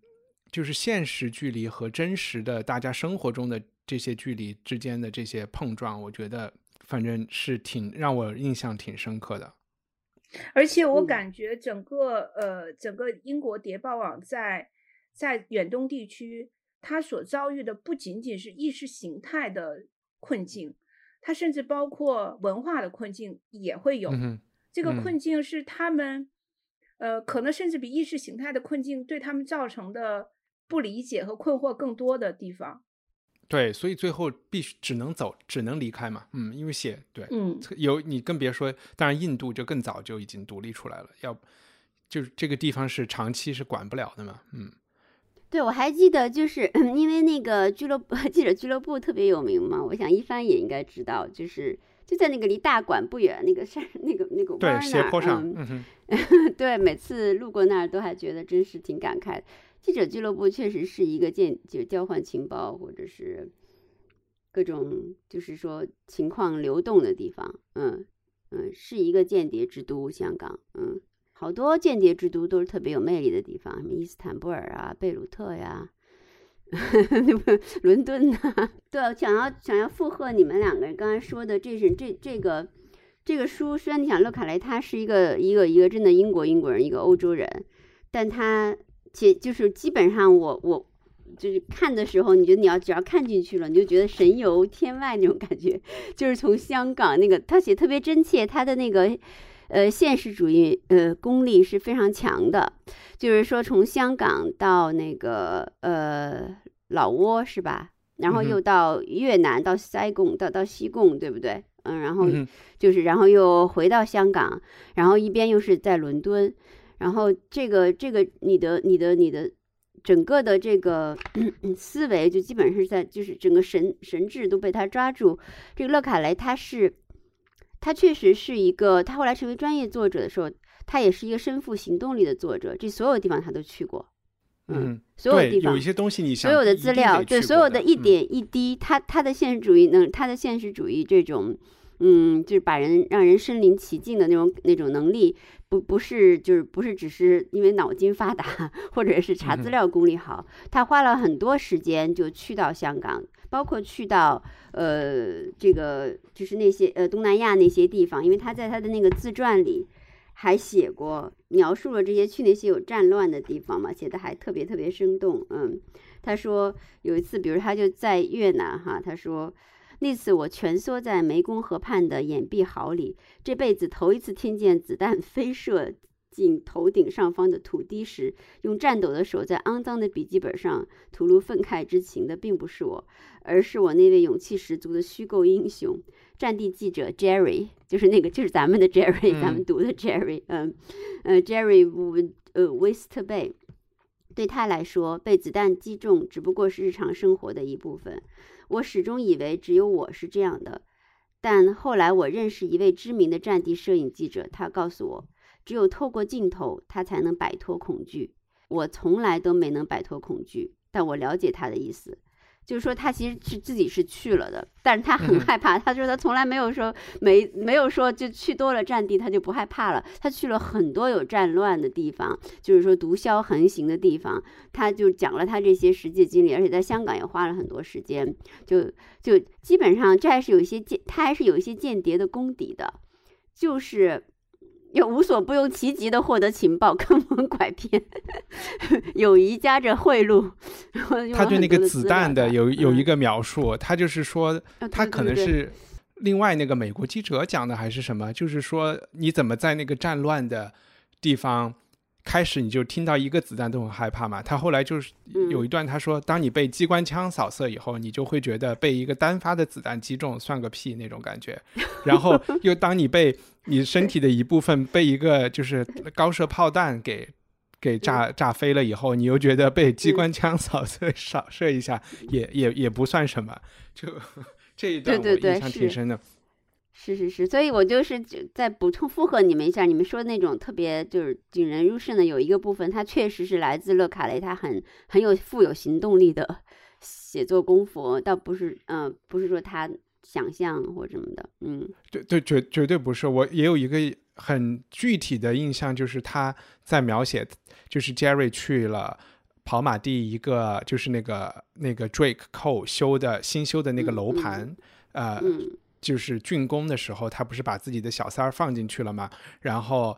就是现实距离和真实的大家生活中的这些距离之间的这些碰撞，我觉得反正是挺让我印象挺深刻的。而且我感觉整个呃，整个英国谍报网在在远东地区，它所遭遇的不仅仅是意识形态的。困境，它甚至包括文化的困境也会有。这个困境是他们，呃，可能甚至比意识形态的困境对他们造成的不理解和困惑更多的地方。对，所以最后必须只能走，只能离开嘛。嗯，因为写对，嗯，有你更别说，当然印度就更早就已经独立出来了，要就是这个地方是长期是管不了的嘛。嗯。对，我还记得，就是因为那个俱乐部 记者俱乐部特别有名嘛，我想一帆也应该知道，就是就在那个离大馆不远那个山那个那个对斜坡上，嗯，嗯 对，每次路过那儿都还觉得真是挺感慨。记者俱乐部确实是一个间就交换情报或者是各种就是说情况流动的地方，嗯嗯，是一个间谍之都，香港，嗯，好多间谍之都都是特别有魅力的地方，什么伊斯坦布尔啊、贝鲁特呀。伦敦呢？对，想要想要附和你们两个人刚才说的，这是这这个这个书。虽然你想，勒卡雷他是一个一个一个真的英国英国人，一个欧洲人，但他且就是基本上我我就是看的时候，你觉得你要只要看进去了，你就觉得神游天外那种感觉。就是从香港那个他写特别真切，他的那个呃现实主义呃功力是非常强的。就是说，从香港到那个呃老挝是吧？然后又到越南，到塞贡，到到西贡，对不对？嗯，然后就是然后又回到香港，然后一边又是在伦敦，然后这个这个你的你的你的整个的这个思维就基本是在就是整个神神智都被他抓住。这个勒卡雷他是他确实是一个，他后来成为专业作者的时候。他也是一个身负行动力的作者，这所有地方他都去过，嗯，所有地方有一些东西，你所有的资料，对所有的一点一滴，他他的现实主义能，他的现实主义这种，嗯，就是把人让人身临其境的那种那种能力，不不是就是不是只是因为脑筋发达，或者是查资料功力好，他花了很多时间就去到香港，包括去到呃这个就是那些呃东南亚那些地方，因为他在他的那个自传里。还写过描述了这些去那些有战乱的地方嘛，写的还特别特别生动。嗯，他说有一次，比如他就在越南哈，他说那次我蜷缩在湄公河畔的掩蔽壕里，这辈子头一次听见子弹 飞射进头顶上方的土地时，用颤抖的手在肮脏的笔记本上吐露愤慨之情的，并不是我，而是我那位勇气十足的虚构英雄。战地记者 Jerry 就是那个，就是咱们的 Jerry，咱们读的 Jerry，嗯，呃，Jerry 呃 West Bay，对他来说，被子弹击中只不过是日常生活的一部分。我始终以为只有我是这样的，但后来我认识一位知名的战地摄影记者，他告诉我，只有透过镜头，他才能摆脱恐惧。我从来都没能摆脱恐惧，但我了解他的意思。就是说，他其实是自己是去了的，但是他很害怕。他说他从来没有说没没有说就去多了战地他就不害怕了。他去了很多有战乱的地方，就是说毒枭横行的地方，他就讲了他这些实际经历，而且在香港也花了很多时间。就就基本上这还是有一些间，他还是有一些间谍的功底的，就是。又无所不用其极的获得情报，坑蒙拐骗，友谊夹着贿赂。他对那个子弹的有有一个描述，他就是说，他可能是另外那个美国记者讲的还是什么，就是说你怎么在那个战乱的地方。开始你就听到一个子弹都很害怕嘛。他后来就是有一段他说，当你被机关枪扫射以后，你就会觉得被一个单发的子弹击中算个屁那种感觉。然后 又当你被你身体的一部分被一个就是高射炮弹给给炸炸飞了以后，你又觉得被机关枪扫射扫射一下也也也不算什么。就 这一段我印象挺深的。是是是，所以我就是在补充附和你们一下，你们说那种特别就是引人入胜的，有一个部分，它确实是来自勒卡雷，他很很有富有行动力的写作功夫，倒不是嗯，不是说他想象或什么的，嗯，对对绝绝对不是，我也有一个很具体的印象，就是他在描写，就是 Jerry 去了跑马地一个就是那个那个 Drake Cole 修的新修的那个楼盘，呃。就是竣工的时候，他不是把自己的小三儿放进去了吗？然后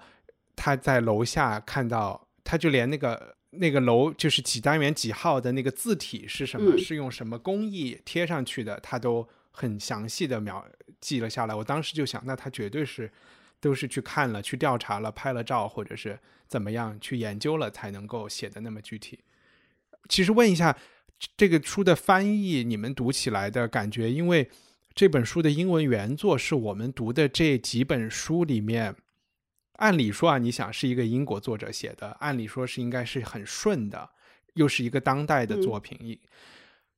他在楼下看到，他就连那个那个楼就是几单元几号的那个字体是什么，是用什么工艺贴上去的，他都很详细的描记了下来。我当时就想，那他绝对是都是去看了、去调查了、拍了照，或者是怎么样去研究了，才能够写的那么具体。其实问一下，这个书的翻译，你们读起来的感觉，因为。这本书的英文原作是我们读的这几本书里面，按理说啊，你想是一个英国作者写的，按理说是应该是很顺的，又是一个当代的作品。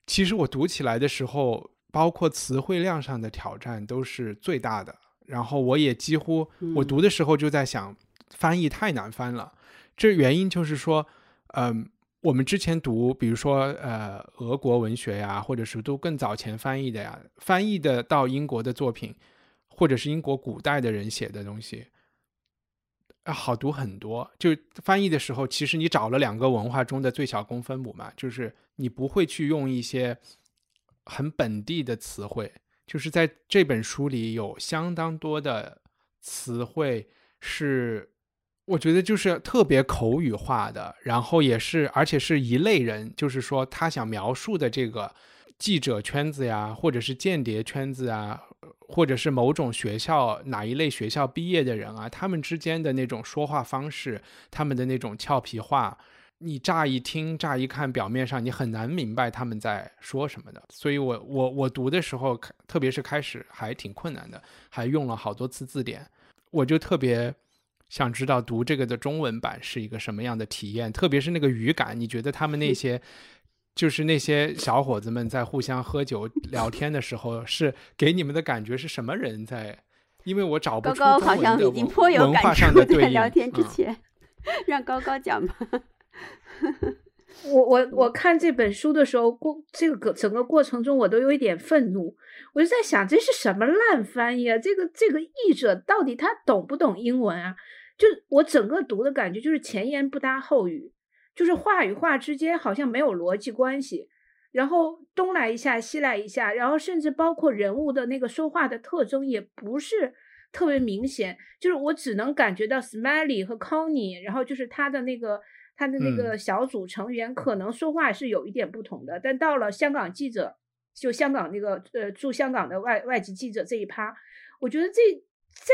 其实我读起来的时候，包括词汇量上的挑战都是最大的。然后我也几乎，我嗯读的时候就在想，翻译太难翻了。这原因就是说，嗯、我们之前读，比如说呃俄国文学呀，或者是读更早前翻译的呀，翻译的到英国的作品，或者是英国古代的人写的东西，啊，好读很多。就翻译的时候，其实你找了两个文化中的最小公分母嘛，就是你不会去用一些很本地的词汇，就是在这本书里有相当多的词汇是，我觉得就是特别口语化的，然后也是，而且是一类人，就是说他想描述的这个记者圈子呀，或者是间谍圈子啊，或者是某种学校哪一类学校毕业的人啊，他们之间的那种说话方式，他们的那种俏皮话，你乍一听、乍一看，表面上你很难明白他们在说什么的。所以我我我读的时候，特别是开始还挺困难的，还用了好多次字典，我就特别。想知道读这个的中文版是一个什么样的体验，特别是那个语感，你觉得他们那些就是那些小伙子们在互相喝酒聊天的时候，是给你们的感觉是什么人在？因为我找不高出高好像已经颇有文化感触，上的对。在聊天之嗯前，让高高讲吧。我我我看这本书的时候，过这个整个过程中，我都有一点愤怒。我就在想，这是什么烂翻译啊？这个这个译者到底他懂不懂英文啊？就我整个读的感觉就是前言不搭后语，就是话与话之间好像没有逻辑关系，然后东来一下西来一下，然后甚至包括人物的那个说话的特征也不是特别明显，就是我只能感觉到 Smiley 和 Connie，然后就是他的那个。他的那个小组成员可能说话是有一点不同的，但到了香港记者，就香港那个呃驻香港的外外籍记者这一趴，我觉得这这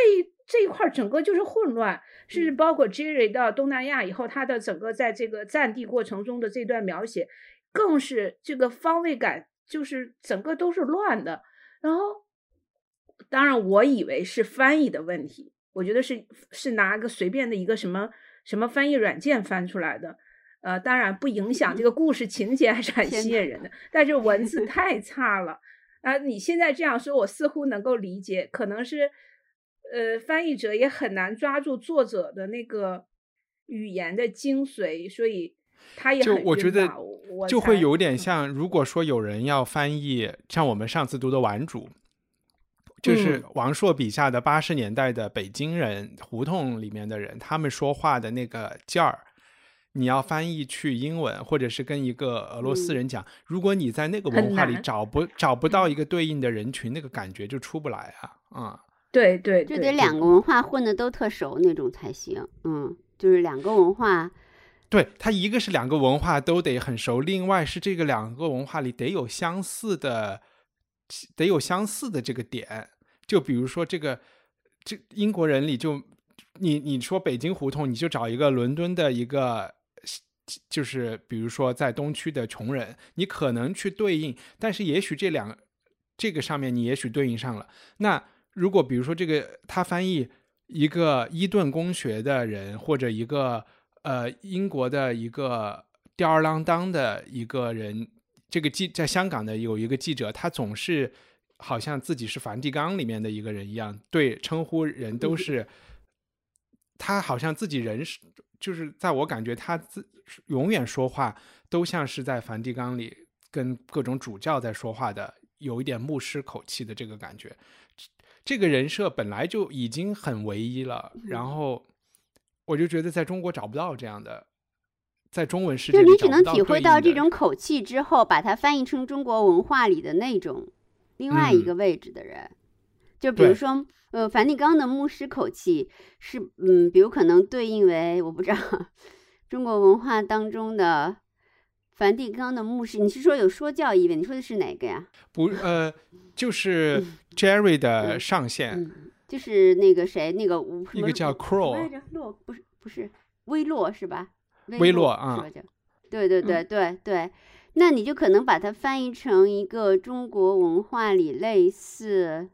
这一块整个就是混乱，甚至包括 Jerry 到东南亚以后，他的整个在这个战地过程中的这段描写，更是这个方位感就是整个都是乱的。然后，当然我以为是翻译的问题，我觉得是是拿个随便的一个什么。什么翻译软件翻出来的？呃，当然不影响这个故事情节，还是很吸引人的。但是文字太差了啊！你现在这样说，我似乎能够理解，可能是呃，翻译者也很难抓住作者的那个语言的精髓，所以他也就很我觉得就会有点嗯像，如果说有人要翻译，像我们上次读的《顽主》。就是嗯王朔笔下的八十年代的北京人胡同里面的人，他们说话的那个劲儿，你要翻译去英文，或者是跟一个俄罗斯人讲，如果你在那个文化里找不找不到一个对应的人群，那个感觉就出不来啊啊！对对，就得两个文化混的都特熟那种才行。嗯，就是两个文化，对，他一个是两个文化都得很熟，另外是这个两个文化里得有相似的，得有相似的这个点。就比如说这个，这英国人里就你你说北京胡同，你就找一个伦敦的一个，就是比如说在东区的穷人，你可能去对应，但是也许这两这个上面你也许对应上了。那如果比如说这个他翻译一个伊顿公学的人，或者一个呃英国的一个吊儿郎当的一个人，这个记在香港的有一个记者，他总是。好像自己是梵蒂冈里面的一个人一样，对称呼人都是，他好像自己人是，就是在我感觉他自永远说话都像是在梵蒂冈里跟各种主教在说话的，有一点牧师口气的这个感觉。这个人设本来就已经很唯一了，然后我就觉得在中国找不到这样的，在中文世界就你只能体会到这种口气之后，把它翻译成中国文化里的那种另外一嗯。个位置的人。就比如说，呃，梵蒂冈的牧师口气是，嗯，比如可能对应为我不知道 中国文化当中的梵蒂冈的牧师，你是说有说教意味？你说的是哪个呀？不呃，就是 Jerry 的上线。嗯，就是那个谁，那个吴一个叫 Crow 不是不是威洛是吧？威洛洛啊对对对对对，那你就可能把它翻译成一个中国文化里类似，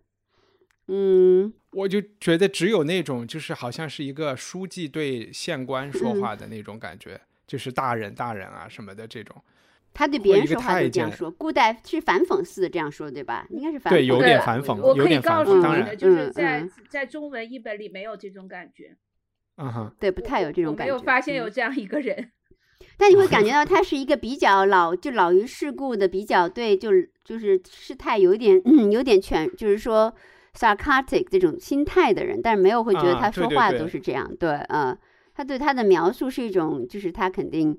嗯，我就觉得只有那种就是好像是一个书记对县官说嗯话的那种感觉，就是大人大人啊什么的这种。他对别人说话太监都这样说，顾代是反讽似的这样说，对吧？应该是反对有点反讽我可以有点反告诉你的，就是嗯在嗯在中文译本里没有这种感觉，嗯哼，对，不太有这种感觉。我没有发现有嗯这样一个人。但你会感觉到 他是一个比较老，就老于世故的，比较对，就是就是事态有一点，嗯，有点全，就是说 sarcastic 这种心态的人，但是没有会觉得啊他说话都是这样，对，嗯，他对他的描述是一种，就是他肯定。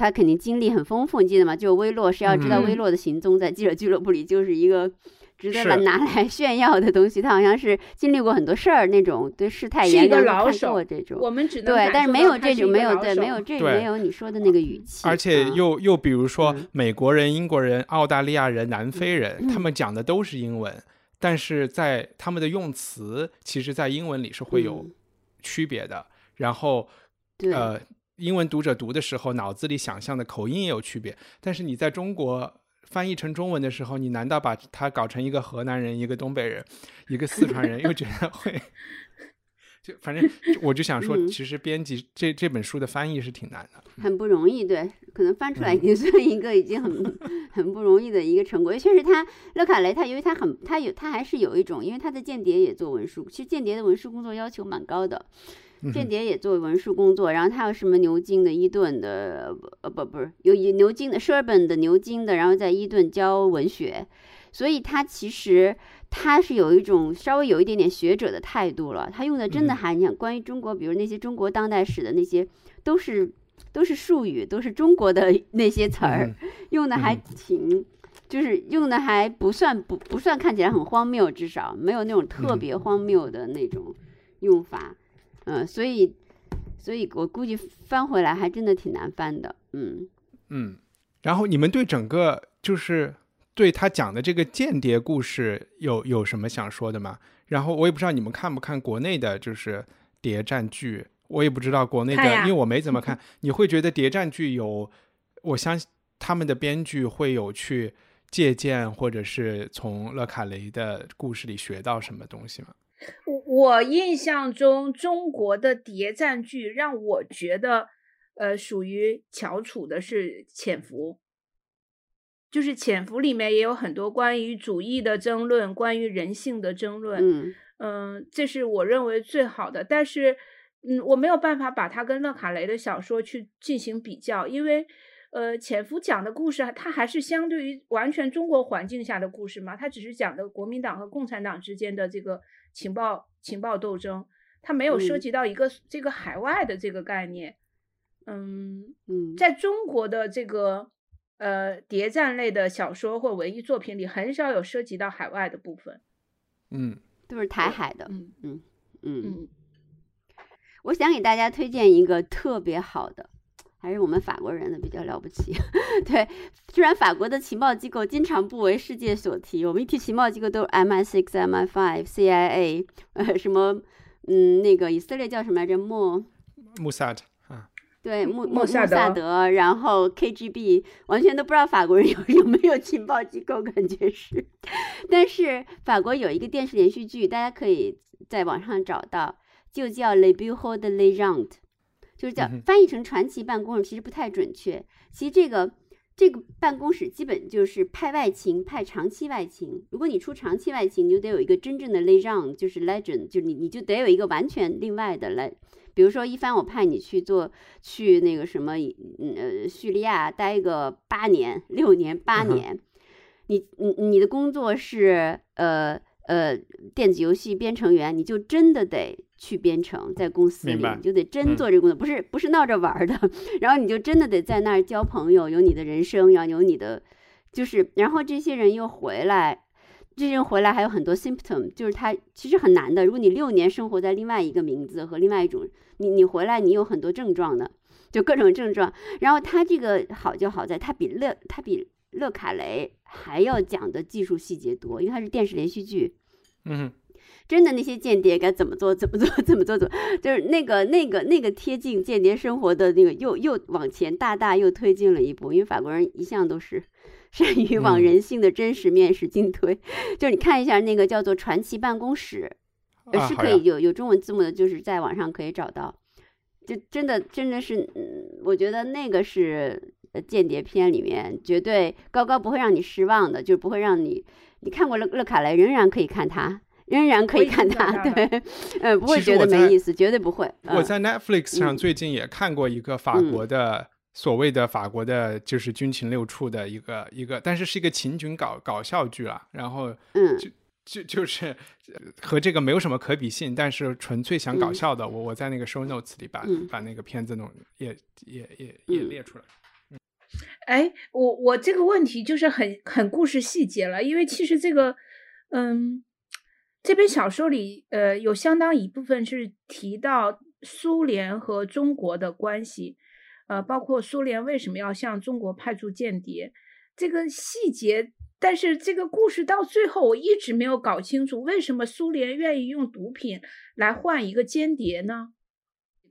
他肯定经历很丰富，你记得吗？就威洛是要知道嗯威洛的行踪，在记者俱乐部里就是一个值得拿来 炫耀的东西。他好像是经历过很多事儿，那种对事态严格看老手过这种。我们只能对，但是没有这种，没有对没有这没有你说的那个语气，而且嗯又又比如说嗯美国人、英国人、澳大利亚人、南非人，他们讲的都是英文，但是在他们的用词，其实在英文里是会有嗯区别的。然后呃，英文读者读的时候，脑子里想象的口音也有区别。但是你在中国翻译成中文的时候，你难道把它搞成一个河南人、一个东北人、一个四川人，又觉得会？就反正我就想说，嗯其实编辑这这本书的翻译是挺难的。很不容易，对，可能翻出来已嗯经 算一个已经很 很不容易的一个成果。确实他，勒卡雷他由于他很他有他还是有一种，因为他的间谍也做文书，其实间谍的文书工作要求蛮高的。嗯间谍也做文书工作，然后他有什么牛津的、伊顿的，呃不不是有有牛津的 Sherborne 的牛津的，然后在伊顿教文学，所以他其实他是有一种稍微有一点点学者的态度了。他用的真的嗯还你想关于中国，比如那些中国当代史的那些都是都是术语，都是中国的 那些词儿，嗯用的还嗯挺。就是用的还不算不不算看起来很荒谬，至少没有那种特嗯别荒谬的那种用法。嗯，所以，所以我估计翻回来还真的挺难翻的。嗯，嗯，然后你们对整个就是对他讲的这个间谍故事有有什么想说的吗？然后我也不知道你们看不看国内的，就是谍战剧，我也不知道国内的因为我没怎么 看。你会觉得谍战剧有，我相信他们的编剧会有去借鉴，或者是从勒卡雷的故事里学到什么东西吗？我我印象中，中国的谍战剧让我觉得，呃，属于翘楚的是《潜伏》，就是《潜伏》里面也有很多关于主义的争论，关于人性的争论。嗯嗯，这是我认为最好的。但是，嗯，我没有办法把它跟勒卡雷的小说去进行比较，因为，呃，潜伏讲的故事，它还是相对于完全中国环境下的故事嘛，它只是讲的国民党和共产党之间的这个情报情报斗争，它没有涉嗯及到一个、这个海外的这个概念。嗯，嗯，在中国的这个呃谍战类的小说或文艺作品里，很少有涉及到海外的部分。嗯都是台海的。嗯嗯嗯，嗯。我想给大家推荐一个特别好的。还是我们法国人的比较了不起，对，虽然法国的情报机构经常不为世界所提，我们一提情报机构都是 MI6、MI5、CIA，呃，什么，嗯，那个以色列叫什么来着？莫穆萨德啊，对，穆穆穆萨德德，然后 KGB，完全都不知道法国人有有没有情报机构，感觉是。但是法国有一个电视连续剧，大家可以在网上找到，就叫《Le Bureau de Légende》，就是叫翻译成传奇办公室，其实不太准确。其实这个这个办公室基本就是派外勤，派长期外勤。如果你出长期外勤，你就得有一个真正的 legend，就是 legend，就是你你就得有一个完全另外的来。比如说，一帆我派你去做去那个什么，嗯呃，叙利亚待个八年、六年、八年，你你你的工作是呃呃电子游戏编程员，你就真的得去编程，在公司里你就得真嗯做这个工作，不是不是闹着玩儿的。然后你就真的得在那儿交朋友，有你的人生，然后有你的，就是然后这些人又回来。这些人回来还有很多 symptom，就是他其实很难的。如果你六年生活在另外一个名字和另外一种，你你回来你有很多症状的，就各种症状。然后他这个好就好在他比勒他比勒卡雷还要讲的技术细节多，因为他是电视连续剧。嗯，真的那些间谍该怎么做怎么做怎么做怎么，就是那个那个那个贴近间谍生活的那个又又往前大大又推进了一步，因为法国人一向都是善于往人性的真实面使劲推。就是你看一下那个叫做《传奇办公室》，是可以有有中文字幕的，就是在网上可以找到。就真的真的是，嗯，我觉得那个是间谍片里面，绝对高高不会让你失望的，就是不会让你你看过勒勒卡雷，仍然可以看它，仍然可以看它，对，呃，不会觉得没意思，绝对不会。我在 Netflix 上最近也看过一个法国的所谓的法国的，就是军情六处的一个一个，但是是一个情景搞搞笑剧了，然后嗯。就就是和这个没有什么可比性，但是纯粹想搞笑的，我我在那个 show notes 里把把那个片子弄也也也也列出来。哎，我我这个问题就是很很故事细节了，因为其实这个嗯，这本小说里呃有相当一部分是提到苏联和中国的关系，呃，包括苏联为什么要向中国派驻间谍，这个细节。但是这个故事到最后，我一直没有搞清楚，为什么苏联愿意用毒品来换一个间谍呢？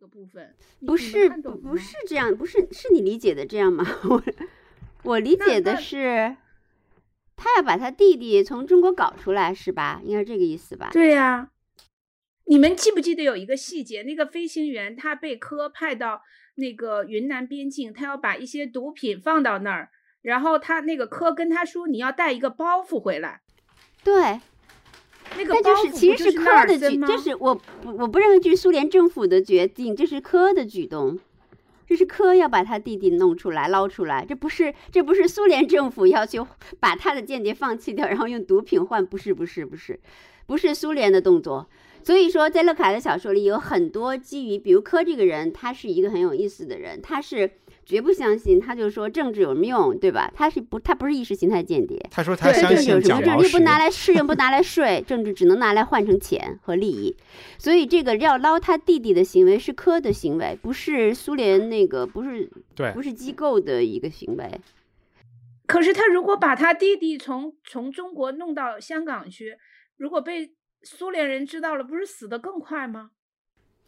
这个部分不是不是这样，不是是你理解的这样吗？我我理解的是，他要把他弟弟从中国搞出来，是吧？应该是这个意思吧？对呀。你们记不记得有一个细节？那个飞行员他被科派到那个云南边境，他要把一些毒品放到那儿。然后他那个科跟他说，你要带一个包袱回来。对，那个包袱其实是科的举，这是我我不认为这是苏联政府的决定，这是科的举动，这是科要把他弟弟弄出来捞出来，这不是这不是苏联政府要求把他的间谍放弃掉，然后用毒品换，不是不是不是，不是苏联的动作。所以说，在勒卡的小说里有很多基于，比如科这个人，他是一个很有意思的人，他是。绝不相信，他就说政治有什么用，对吧？他是不，他不是意识形态间谍。他说他相信蒋政治不拿来试用，不拿来税，政治只能拿来换成钱和利益。所以这个要捞他弟弟的行为是科的行为，不是苏联那个，不是对，不是机构的一个行为。可是他如果把他弟弟从从中国弄到香港去，如果被苏联人知道了，不是死得更快吗？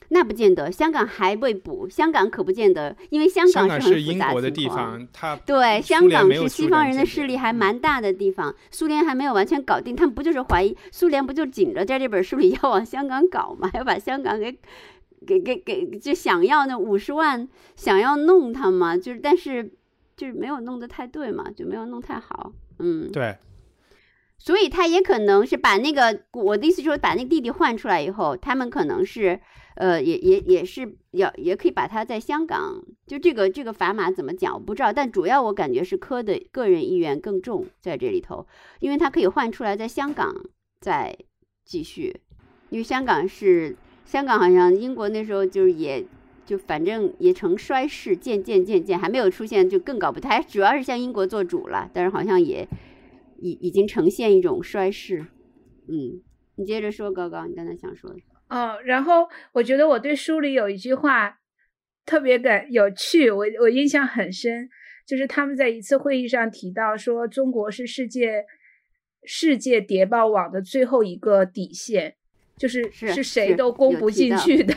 那不见得，香港还未补，香港可不见得，因为香港是英国的地方，它对香港是西方人的势力还蛮大的地方，苏联还没有完全搞定，他们不就是怀疑苏联不就紧着在这本书里 要往香港搞嘛，要把香港给给给给就想要那五十万想要弄他嘛，就是但是就是没有弄得太对嘛，就没有弄太好，嗯，对，所以他也可能是把那个我的意思就是把那个弟弟换出来以后，他们可能是。呃，也也也是要，也可以把他在香港，就这个这个砝码怎么讲，我不知道。但主要我感觉是科的个人意愿更重在这里头，因为他可以换出来在香港再继续，因为香港是香港，好像英国那时候就是也就反正也成衰势，渐渐渐渐还没有出现，就更搞不太，主要是向英国做主了，但是好像也已已经呈现一种衰势。嗯，你接着说，高高，你刚才想说的。哦，然后我觉得我对书里有一句话特别感有趣，我我印象很深，就是他们在一次会议上提到说，中国是世界世界谍报网的最后一个底线，就是是谁都攻不进去的。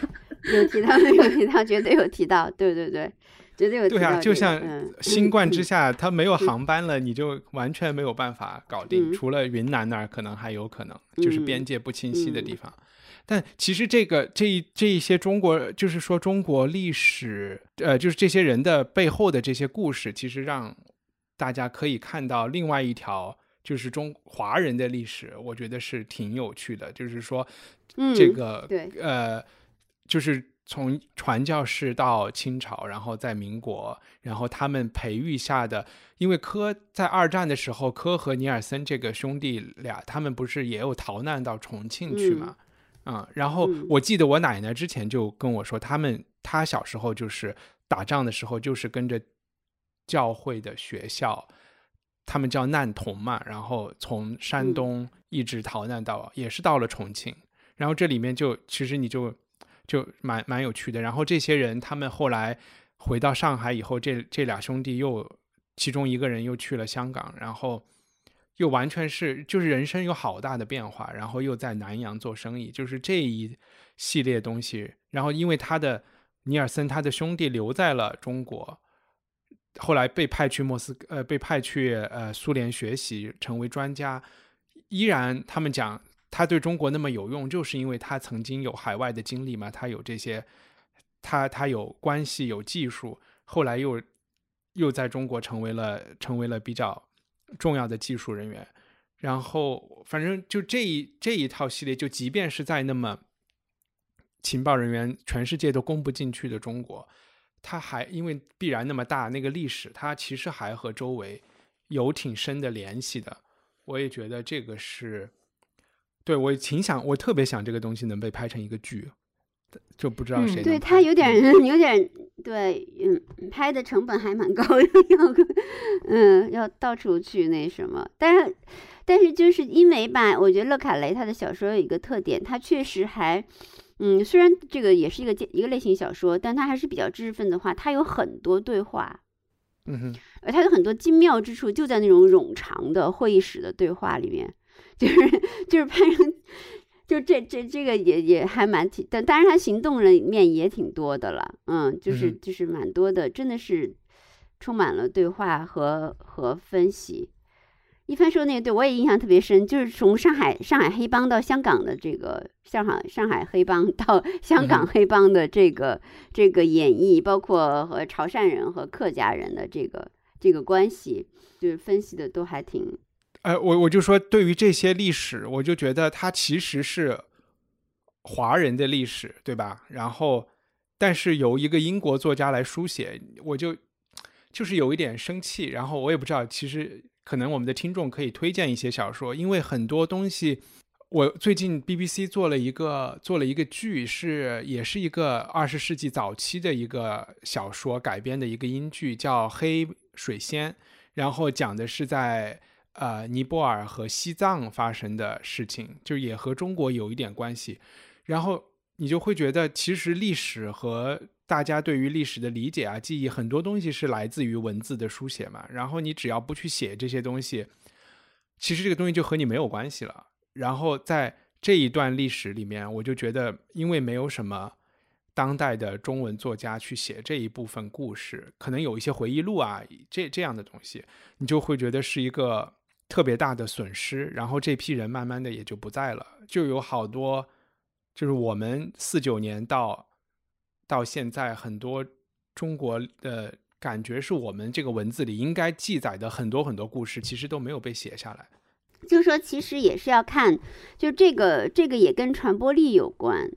有提到，有提到，绝对有提到，对对对，绝对有。对啊，就像新冠之下，它没有航班了，你就完全没有办法搞定，除了云南那儿可能还有可能，就是边界不清晰的地方。但其实这个这一这一些中国，就是说中国历史，呃，就是这些人的背后的这些故事，其实让大家可以看到另外一条，就是中华人的历史，我觉得是挺有趣的。就是说，这个对，呃，就是从传教士到清朝，然后在民国，然后他们培育下的，因为科在二战的时候，科和尼尔森这个兄弟俩，他们不是也有逃难到重庆去吗？啊，然后我记得我奶奶之前就跟我说，他们他小时候就是打仗的时候，就是跟着教会的学校，他们叫难童嘛，然后从山东一直逃难到，也是到了重庆。然后这里面就其实你就就蛮蛮有趣的。然后这些人他们后来回到上海以后，这这俩兄弟又其中一个人又去了香港，然后。又完全是，就是人生有好大的变化，然后又在南洋做生意，就是这一系列东西。然后因为他的尼尔森，他的兄弟留在了中国，后来被派去莫斯，呃，被派去呃苏联学习，成为专家。依然他们讲他对中国那么有用，就是因为他曾经有海外的经历嘛，他有这些，他他有关系有技术，后来又又在中国成为了成为了比较重要的技术人员。然后，反正就这一这一套系列，就即便是在那么情报人员全世界都攻不进去的中国，他还因为必然那么大那个历史，他其实还和周围有挺深的联系的。我也觉得这个是，对我挺想，我特别想这个东西能被拍成一个剧，就不知道谁。对他有点有点对，嗯，拍的成本还蛮高的，要嗯要到处去那什么，但是。但是就是因为吧，我觉得勒卡雷他的小说有一个特点，他确实还，嗯，虽然这个也是一个一个类型小说，但他还是比较知识分子化，他有很多对话，嗯哼，而他有很多精妙之处就在那种冗长的会议室的对话里面，就是就是拍成，就这这这个也也还蛮挺，但当然他行动里面也挺多的了，嗯，就是就是蛮多的，真的是充满了对话和和分析。一帆说那个对我也印象特别深，就是从上海上海黑帮到香港的这个上海上海黑帮到香港黑帮的这个这个演绎，包括和潮汕人和客家人的这个这个关系，就是分析的都还挺。呃，我我就说对于这些历史，我就觉得它其实是华人的历史，对吧？然后，但是由一个英国作家来书写，我就就是有一点生气。然后我也不知道，其实。可能我们的听众可以推荐一些小说，因为很多东西，我最近 BBC 做了一个做了一个剧，是也是一个二十世纪早期的一个小说改编的一个英剧，叫《黑水仙》，然后讲的是在呃尼泊尔和西藏发生的事情，就也和中国有一点关系，然后你就会觉得其实历史和。大家对于历史的理解啊、记忆，很多东西是来自于文字的书写嘛。然后你只要不去写这些东西，其实这个东西就和你没有关系了。然后在这一段历史里面，我就觉得，因为没有什么当代的中文作家去写这一部分故事，可能有一些回忆录啊，这这样的东西，你就会觉得是一个特别大的损失。然后这批人慢慢的也就不在了，就有好多，就是我们四九年到。到现在，很多中国的感觉是我们这个文字里应该记载的很多很多故事，其实都没有被写下来。就是说，其实也是要看，就这个这个也跟传播力有关。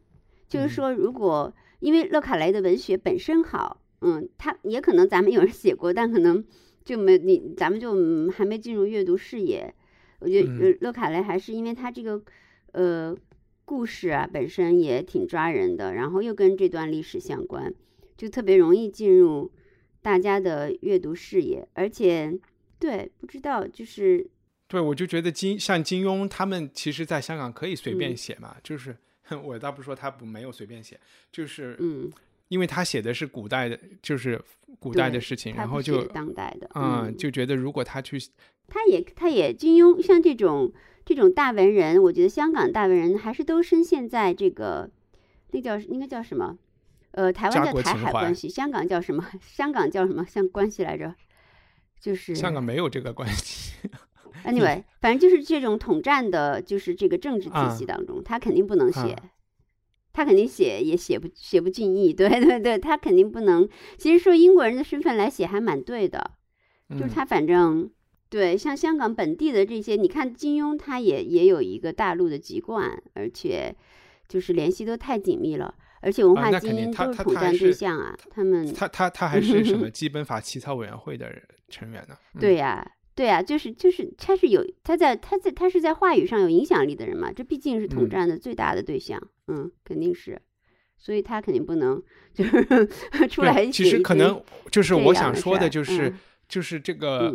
就是说，如果因为勒卡雷的文学本身好，嗯，他也可能咱们有人写过，但可能就没你咱们就还没进入阅读视野。我觉得勒卡雷还是因为他这个呃。故事啊，本身也挺抓人的，然后又跟这段历史相关，就特别容易进入大家的阅读视野。而且，对，不知道就是，对我就觉得金像金庸他们，其实在香港可以随便写嘛，就是 我倒不说他不没有随便写，就是嗯，因为他写的是古代的，就是古代的事情，然后就当代的，嗯，就觉得如果他去，他也他也金庸像这种。这种大文人，我觉得香港大文人还是都深陷在这个，那叫应该叫什么？呃，台湾叫台海关系，香港叫什么？香港叫什么？像关系来着？就是香港没有这个关系。Anyway，反正就是这种统战的，就是这个政治体系当中，他肯定不能写，他肯定写也写不写不尽意。对对对，他肯定不能。其实说英国人的身份来写还蛮对的，就是他反正。对，像香港本地的这些，你看金庸，他也也有一个大陆的籍贯，而且就是联系都太紧密了，而且文化精英都是统战对象啊。他们他他他还是什么 基本法起草委员会的成员呢？对呀，对啊，就是就是他是有他在他在他是在话语上有影响力的人嘛，这毕竟是统战的最大的对象，嗯，肯定是，所以他肯定不能就是 出来。其实可能就是我想说的就是就是这个。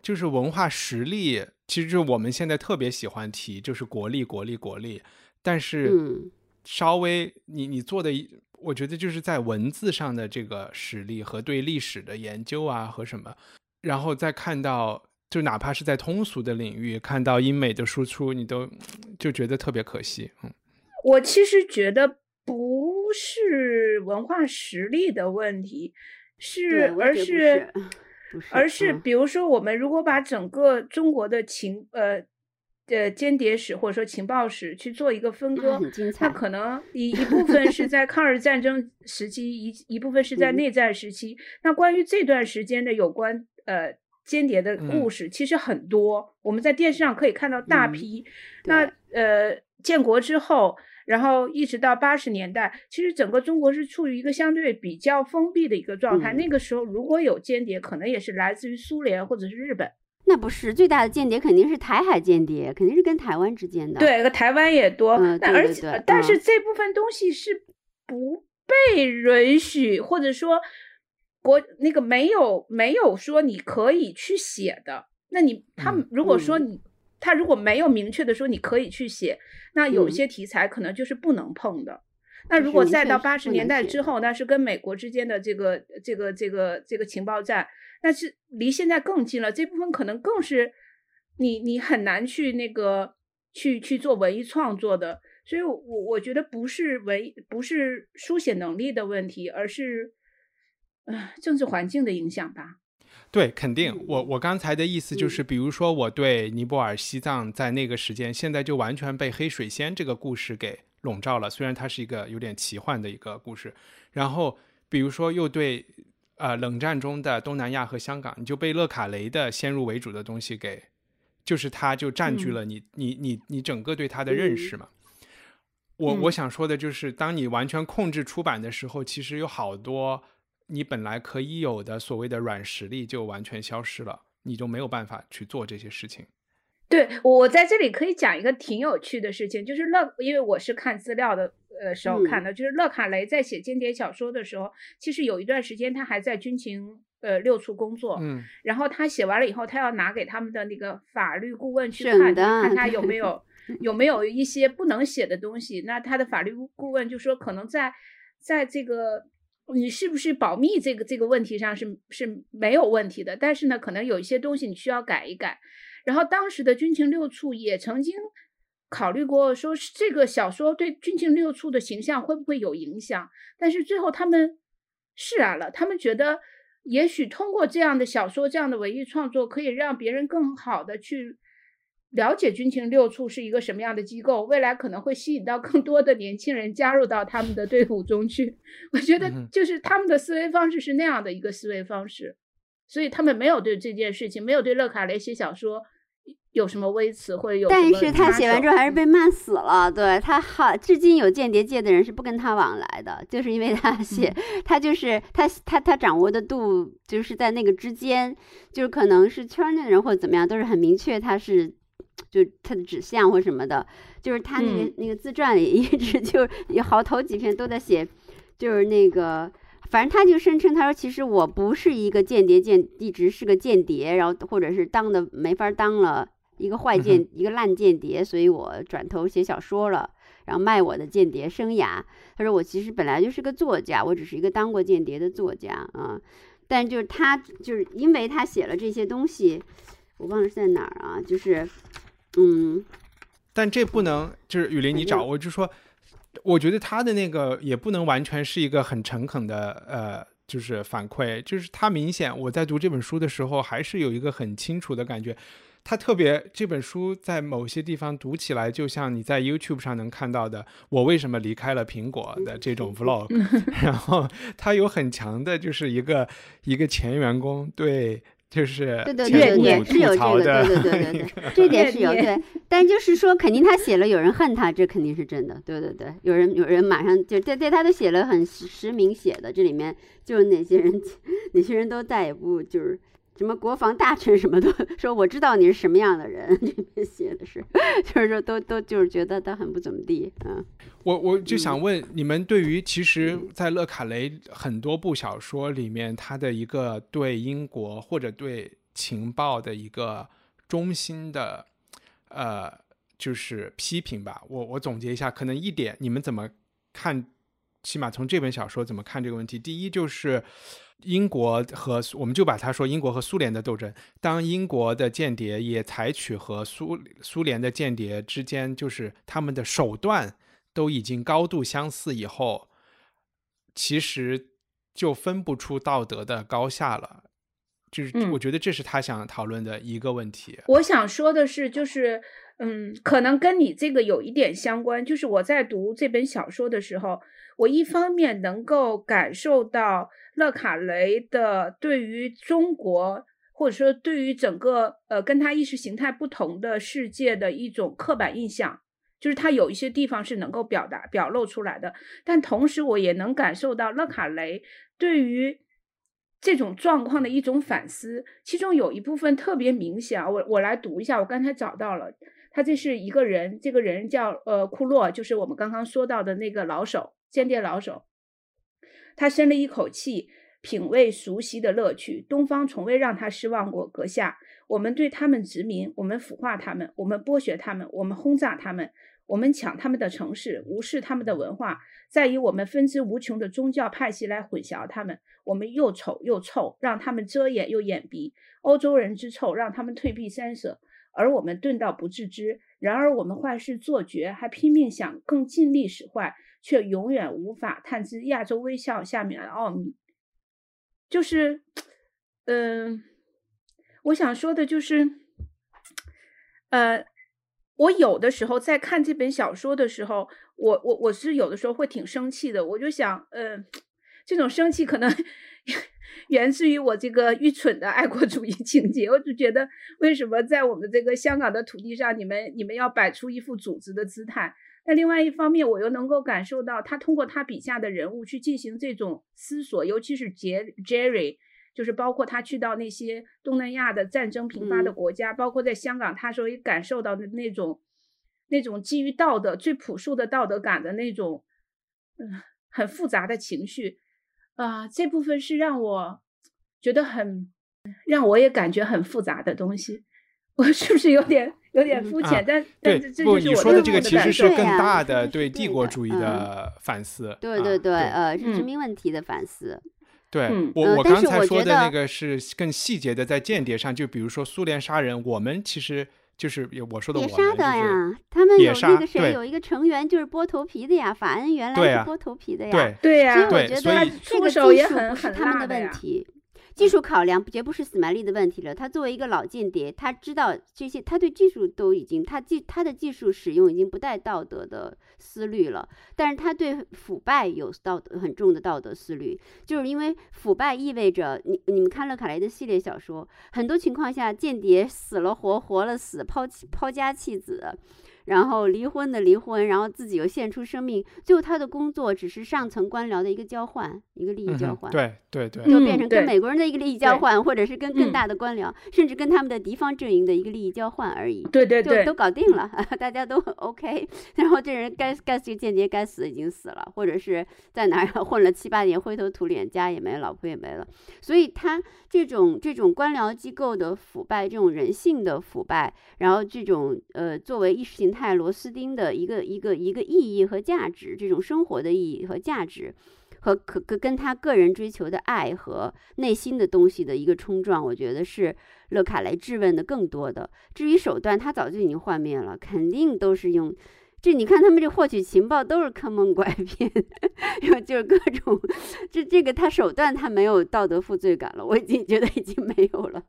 就是文化实力，其实就我们现在特别喜欢提，就是国力、国力、国力。但是，稍微你你做的，我觉得就是在文字上的这个实力和对历史的研究啊和什么，然后再看到，就哪怕是在通俗的领域看到英美的输出，你都就觉得特别可惜。嗯，我其实觉得不是文化实力的问题，是而 是。而是，比如说，我们如果把整个中国的情呃呃间谍史或者说情报史去做一个分割，很精彩那可能 一一部分是在抗日战争时期，一一部分是在嗯内战时期。那关于这段时间的有关呃间谍的故事，其实很多，我们在电视上可以看到大嗯批。那呃，建国之后，然后一直到八十年代，其实整个中国是处于一个相对比较封闭的一个状态。嗯那个时候，如果有间谍，可能也是来自于苏联或者是日本。那不是最大的间谍，肯定是台海间谍，肯定是跟台湾之间的。，对，台湾也多。嗯那而且，对对对但是嗯这部分东西是不被允许，或者说国那个没有没有说你可以去写的。那你他如果说嗯你、他如果没有明确的说你可以去写，那有嗯些题材可能就是不能碰的。那如果再到八十年代之后，那是跟美国之间的这个这个这个这个情报战，那是离现在更近了。这部分可能更是你你很难去那个去去做文艺创作的。所以我，我我觉得不是文艺不是书写能力的问题，而是呃政治环境的影响吧。对，肯定。我我刚才的意思就是，比如说我对尼泊尔、西藏在那个时间，现在就完全被黑水仙这个故事给笼罩了。虽然它是一个有点奇幻的一个故事，然后比如说又对呃冷战中的东南亚和香港，你就被勒卡雷的先入为主的东西给，就是它就占据了你、你你你整个对它的认识嘛。我我嗯想说的就是，当你完全控制出版的时候，其实有好多你本来可以有的所谓的软实力就完全消失了，你就没有办法去做这些事情。对，我在这里可以讲一个挺有趣的事情，就是乐，因为我是看资料的呃时候嗯看的，就是乐卡雷在写间谍小说的时候，其实有一段时间他还在军情呃六处工作，嗯然后他写完了以后，他要拿给他们的那个法律顾问去看，的看他有没有有没有一些不能写的东西。那他的法律顾问就说，可能在在这个你是不是保密这个这个问题上是是没有问题的，但是呢，可能有一些东西你需要改一改。然后当时的军情六处也曾经考虑过，说是这个小说对军情六处的形象会不会有影响，但是最后他们释然了，他们觉得也许通过这样的小说、这样的文艺创作，可以让别人更好的去了解军情六处是一个什么样的机构，未来可能会吸引到更多的年轻人加入到他们的队伍中去。我觉得就是他们的思维方式是那样的一个思维方式，所以他们没有对这件事情，没有对勒卡雷写小说有什么微词或者有什么但是他写完之后还是被骂死了。对他好，至今有间谍界的人是不跟他往来的，就是因为他写，他就是他他他掌握的度就是在那个之间，就是可能是圈内人或者怎么样，都是很明确他是。就他的指向或什么的，就是他那个、嗯那个自传里一直 就有好头几篇都在写，就是那个，反正他就声称他说其实我不是一个间谍间，一直是个间谍，然后或者是当的没法当了，一个坏间、一个烂间谍，所以我转头写小说了，然后卖我的间谍生涯。他说我其实本来就是个作家，我只是一个当过间谍的作家啊。但就是他就是因为他写了这些东西，我忘了是在哪儿啊，就是嗯。但这不能就是雨林，你找我就说，我觉得他的那个也不能完全是一个很诚恳的呃，就是反馈，就是他明显我在读这本书的时候，还是有一个很清楚的感觉。他特别这本书在某些地方读起来，就像你在 YouTube 上能看到的“我为什么离开了苹果”的这种 vlog，然后 他有很强的就是一个一个前员工对就是对对前对对，是有这个，对对对对对，这点是有对，但就是说，肯定他写了，有人恨他，这肯定是真的，对对对，有人有人马上就对对他都写了很实实名写的，这里面就是哪些人 哪些人都再也不就是什么国防大臣什么都 说我知道你是什么样的人，里面写的是，就是说都都就是觉得他很不怎么地，嗯我我就想问你们，对于其实，在勒卡雷很多部小说里面，他的一个对英国或者对情报的一个中心的，呃，就是批评吧。我我总结一下，可能一点，你们怎么看？起码从这本小说怎么看这个问题？第一就是英国和我们就把它说英国和苏联的斗争，当英国的间谍也采取和苏苏联的间谍之间，就是他们的手段。都已经高度相似以后，其实就分不出道德的高下了。就是嗯我觉得这是他想讨论的一个问题。我想说的是，就是嗯，可能跟你这个有一点相关。就是我在读这本小说的时候，我一方面能够感受到勒卡雷的对于中国，或者说对于整个呃跟他意识形态不同的世界的一种刻板印象，就是他有一些地方是能够表达表露出来的。但同时，我也能感受到勒卡雷对于这种状况的一种反思，其中有一部分特别明显。我我来读一下，我刚才找到了。他这是一个人，这个人叫呃库洛，就是我们刚刚说到的那个老手，间谍老手。他深了一口气，品味熟悉的乐趣。东方从未让他失望过，阁下。我们对他们殖民，我们腐化他们，我们剥削他们，我们轰炸他们，我们抢他们的城市，无视他们的文化，再以我们分支无穷的宗教派系来混淆他们。我们又丑又臭，让他们遮掩又掩鼻。欧洲人之臭，让他们退避三舍。而我们钝到不自知，然而我们坏事做绝，还拼命想更尽力使坏，却永远无法探知亚洲微笑下面的奥秘。就是，嗯，我想说的就是，呃，我有的时候在看这本小说的时候，我我我是有的时候会挺生气的，我就想，嗯，这种生气可能。源自于我这个愚蠢的爱国主义情节，我就觉得为什么在我们这个香港的土地上，你们你们要摆出一副组织的姿态？那另外一方面，我又能够感受到他通过他笔下的人物去进行这种思索，尤其是杰 Jerry，就是包括他去到那些东南亚的战争频发的国家，包括在香港，他所以感受到的那种那种基于道德最朴素的道德感的那种嗯很复杂的情绪。啊，这部分是让我觉得很，让我也感觉很复杂的东西。我是不是有点有点肤浅？但但这不，你说的这个其实是更大的对帝国主义的反思。对对对，呃，是殖民问题的反思。对我我刚才说的那个是更细节的，在间谍上，就比如说苏联杀人，我们其实。就是我说的，也杀的呀。他们有那个谁，有一个成员就是剥头皮的呀。法恩原来是剥头皮的呀。对对呀。所以我觉得这个技术不是他们的问题。技术考量绝不是斯麦利的问题了。他作为一个老间谍，他知道这些，他对技术都已经，他技他的技术使用已经不带道德的思虑了。但是他对腐败有道德很重的道德思虑，就是因为腐败意味着你你们看勒卡雷的系列小说，很多情况下间谍死了活，活了死，抛弃抛家弃子。然后离婚的离婚，然后自己又献出生命，最后他的工作只是上层官僚的一个交换，一个利益交换，对对对，就变成跟美国人的一个利益交换，或者是跟更大的官僚，甚至跟他们的敌方阵营的一个利益交换而已。对对对，都搞定了，大家都 OK。然后这人该该死间谍该死已经死了，或者是在哪儿 混了七八年，灰头土脸，家也没，老婆也没了。所以他这种这种官僚机构的腐败，这种人性的腐败，然后这种呃作为意识形态。泰螺丝钉的一个一个一个意义和价值，这种生活的意义和价值，和可跟跟他个人追求的爱和内心的东西的一个冲撞，我觉得是勒卡来质问的更多的。至于手段，他早就已经幻灭了，肯定都是用这。你看他们这获取情报都是坑蒙拐骗，就是各种这这个他手段他没有道德负罪感了，我已经觉得已经没有了，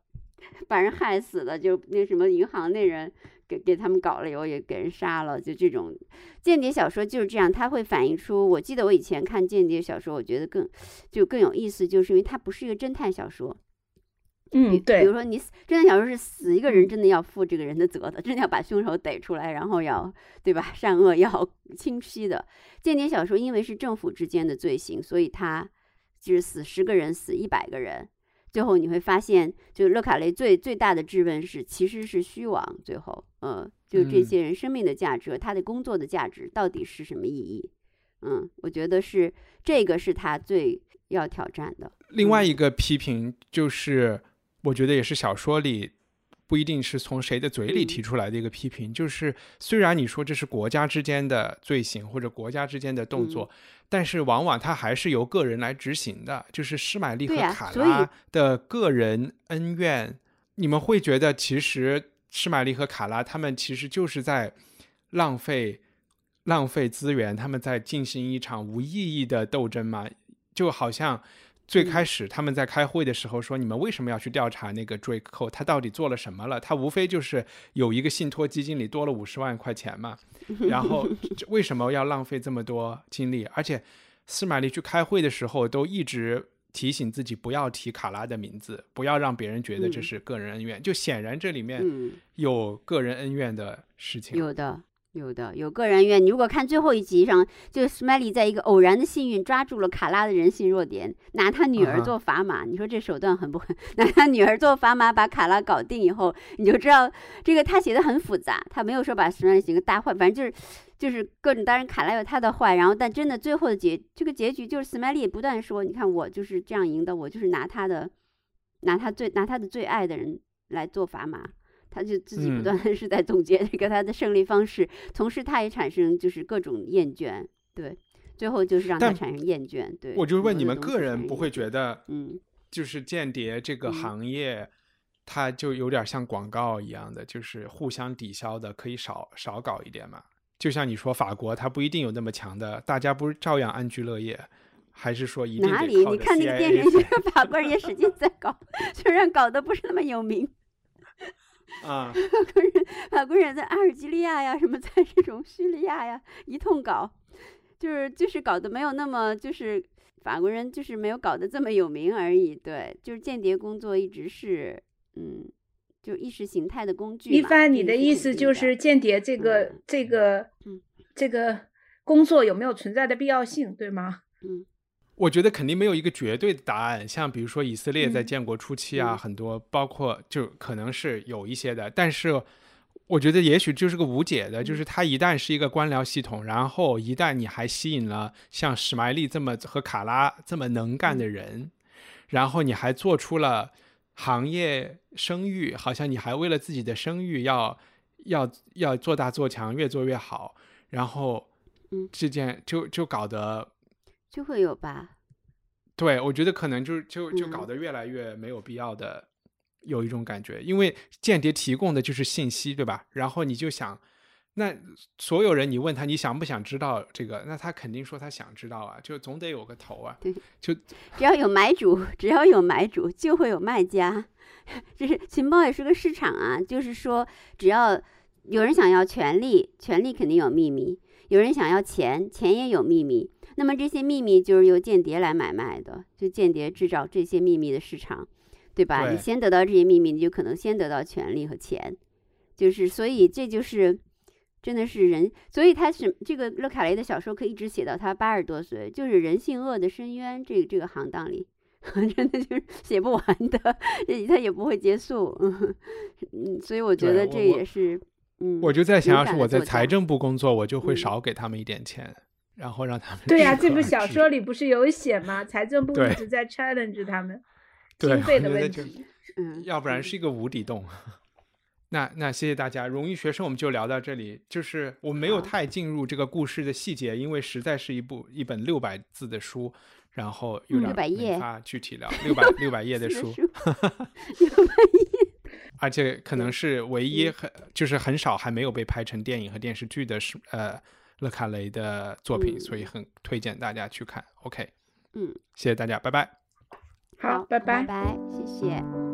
把人害死了，就那什么银行那人。给给他们搞了以后也给人杀了，就这种间谍小说就是这样，它会反映出。我记得我以前看间谍小说，我觉得更就更有意思，就是因为它不是一个侦探小说。嗯，对。比如说你侦探小说是死一个人，真的要负这个人的责的，真的要把凶手逮出来，然后要对吧？善恶要清晰的。间谍小说因为是政府之间的罪行，所以他就是死十个人，死一百个人。最后你会发现，就是勒卡雷最最大的质问是，其实是虚妄。最后，嗯，就这些人生命的价值，他的工作的价值到底是什么意义？嗯，我觉得是这个是他最要挑战的。另外一个批评就是，我觉得也是小说里。不一定是从谁的嘴里提出来的一个批评，就是虽然你说这是国家之间的罪行或者国家之间的动作，但是往往它还是由个人来执行的。就是施买利和卡拉的个人恩怨，你们会觉得其实施买利和卡拉他们其实就是在浪费浪费资源，他们在进行一场无意义的斗争嘛？就好像。最开始他们在开会的时候说：“你们为什么要去调查那个 Drake Cole？他到底做了什么了？他无非就是有一个信托基金里多了五十万块钱嘛。然后为什么要浪费这么多精力？而且斯马利去开会的时候都一直提醒自己不要提卡拉的名字，不要让别人觉得这是个人恩怨。就显然这里面有个人恩怨的事情。有的。有的有个人恩怨，你如果看最后一集上，就 Smiley 在一个偶然的幸运抓住了卡拉的人性弱点，拿他女儿做砝码，你说这手段狠不狠？拿他女儿做砝码把卡拉搞定以后，你就知道这个他写的很复杂，他没有说把 Smiley 写个大坏，反正就是就是各种。当然卡拉有他的坏，然后但真的最后的结这个结局就是 Smiley 不断说，你看我就是这样赢的，我就是拿他的拿他最拿他的最爱的人来做砝码。他就自己不断的是在总结这个他的胜利方式，同时他也产生就是各种厌倦，对，最后就是让他产生厌倦。对，我就问你们个人不会觉得，嗯，就是间谍这个行业，它就有点像广告一样的，就是互相抵消的，可以少少搞一点嘛？就像你说法国，它不一定有那么强的，大家不是照样安居乐业，还是说一定哪里？你看那个电视剧，法国人也使劲在搞，虽然搞得不是那么有名。啊，法国人，法国人在阿尔及利亚呀，什么 在这种叙利亚呀，一通搞，就是就是搞得没有那么，就是法国人就是没有搞得这么有名而已。对，就是间谍工作一直是，嗯，就意识形态的工具。一帆，你的意思就是间谍这个这个，嗯，这个工作有没有存在的必要性，对吗？嗯。我觉得肯定没有一个绝对的答案，像比如说以色列在建国初期啊，很多包括就可能是有一些的，但是我觉得也许就是个无解的，就是它一旦是一个官僚系统，然后一旦你还吸引了像史麦利这么和卡拉这么能干的人，然后你还做出了行业声誉，好像你还为了自己的声誉要要要做大做强，越做越好，然后这件就就搞得。就会有吧，对，我觉得可能就就就搞得越来越没有必要的，有一种感觉，因为间谍提供的就是信息，对吧？然后你就想，那所有人你问他你想不想知道这个，那他肯定说他想知道啊，就总得有个头啊，对，就只要有买主，只要有买主就会有卖家，就是情报也是个市场啊，就是说只要有人想要权利，权利肯定有秘密；有人想要钱，钱也有秘密。那么这些秘密就是由间谍来买卖的，就间谍制造这些秘密的市场，对吧？你先得到这些秘密，你就可能先得到权利和钱，就是所以这就是真的是人，所以他是这个勒卡雷的小说可以一直写到他八十多岁，就是人性恶的深渊这个这个行当里，真的就是写不完的，他也不会结束，嗯，所以我觉得这也是，嗯，我就在想，要是我在财政部工作，我就会少给他们一点钱。然后让他们对呀，这部小说里不是有写吗？财政部一直在 challenge 他们经费的问题，嗯，要不然是一个无底洞。那那谢谢大家，荣誉学生我们就聊到这里。就是我没有太进入这个故事的细节，因为实在是一部一本六百字的书，然后有点没法具体聊六百六百页的书，六百页，而且可能是唯一很就是很少还没有被拍成电影和电视剧的是呃。勒卡雷的作品，所以很推荐大家去看。OK，嗯，谢谢大家，拜拜。好，拜拜，拜拜，谢谢。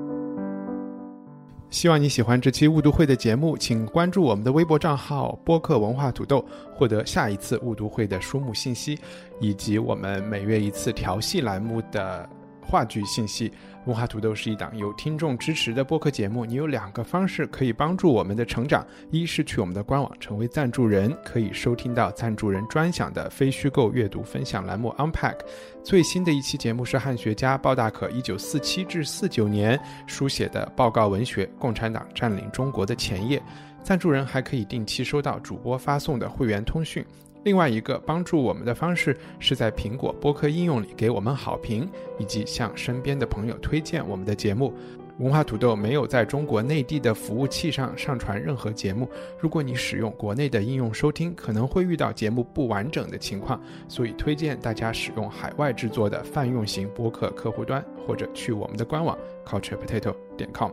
希望你喜欢这期误读会的节目，请关注我们的微博账号“播客文化土豆”，获得下一次误读会的书目信息，以及我们每月一次调戏栏目的话剧信息。文化土豆是一档有听众支持的播客节目。你有两个方式可以帮助我们的成长：一是去我们的官网成为赞助人，可以收听到赞助人专享的非虚构阅读分享栏目 Unpack。最新的一期节目是汉学家鲍大可1947至49年书写的报告文学《共产党占领中国的前夜》。赞助人还可以定期收到主播发送的会员通讯。另外一个帮助我们的方式是在苹果播客应用里给我们好评，以及向身边的朋友推荐我们的节目。文化土豆没有在中国内地的服务器上上传任何节目。如果你使用国内的应用收听，可能会遇到节目不完整的情况，所以推荐大家使用海外制作的泛用型播客客户端，或者去我们的官网 culturepotato.com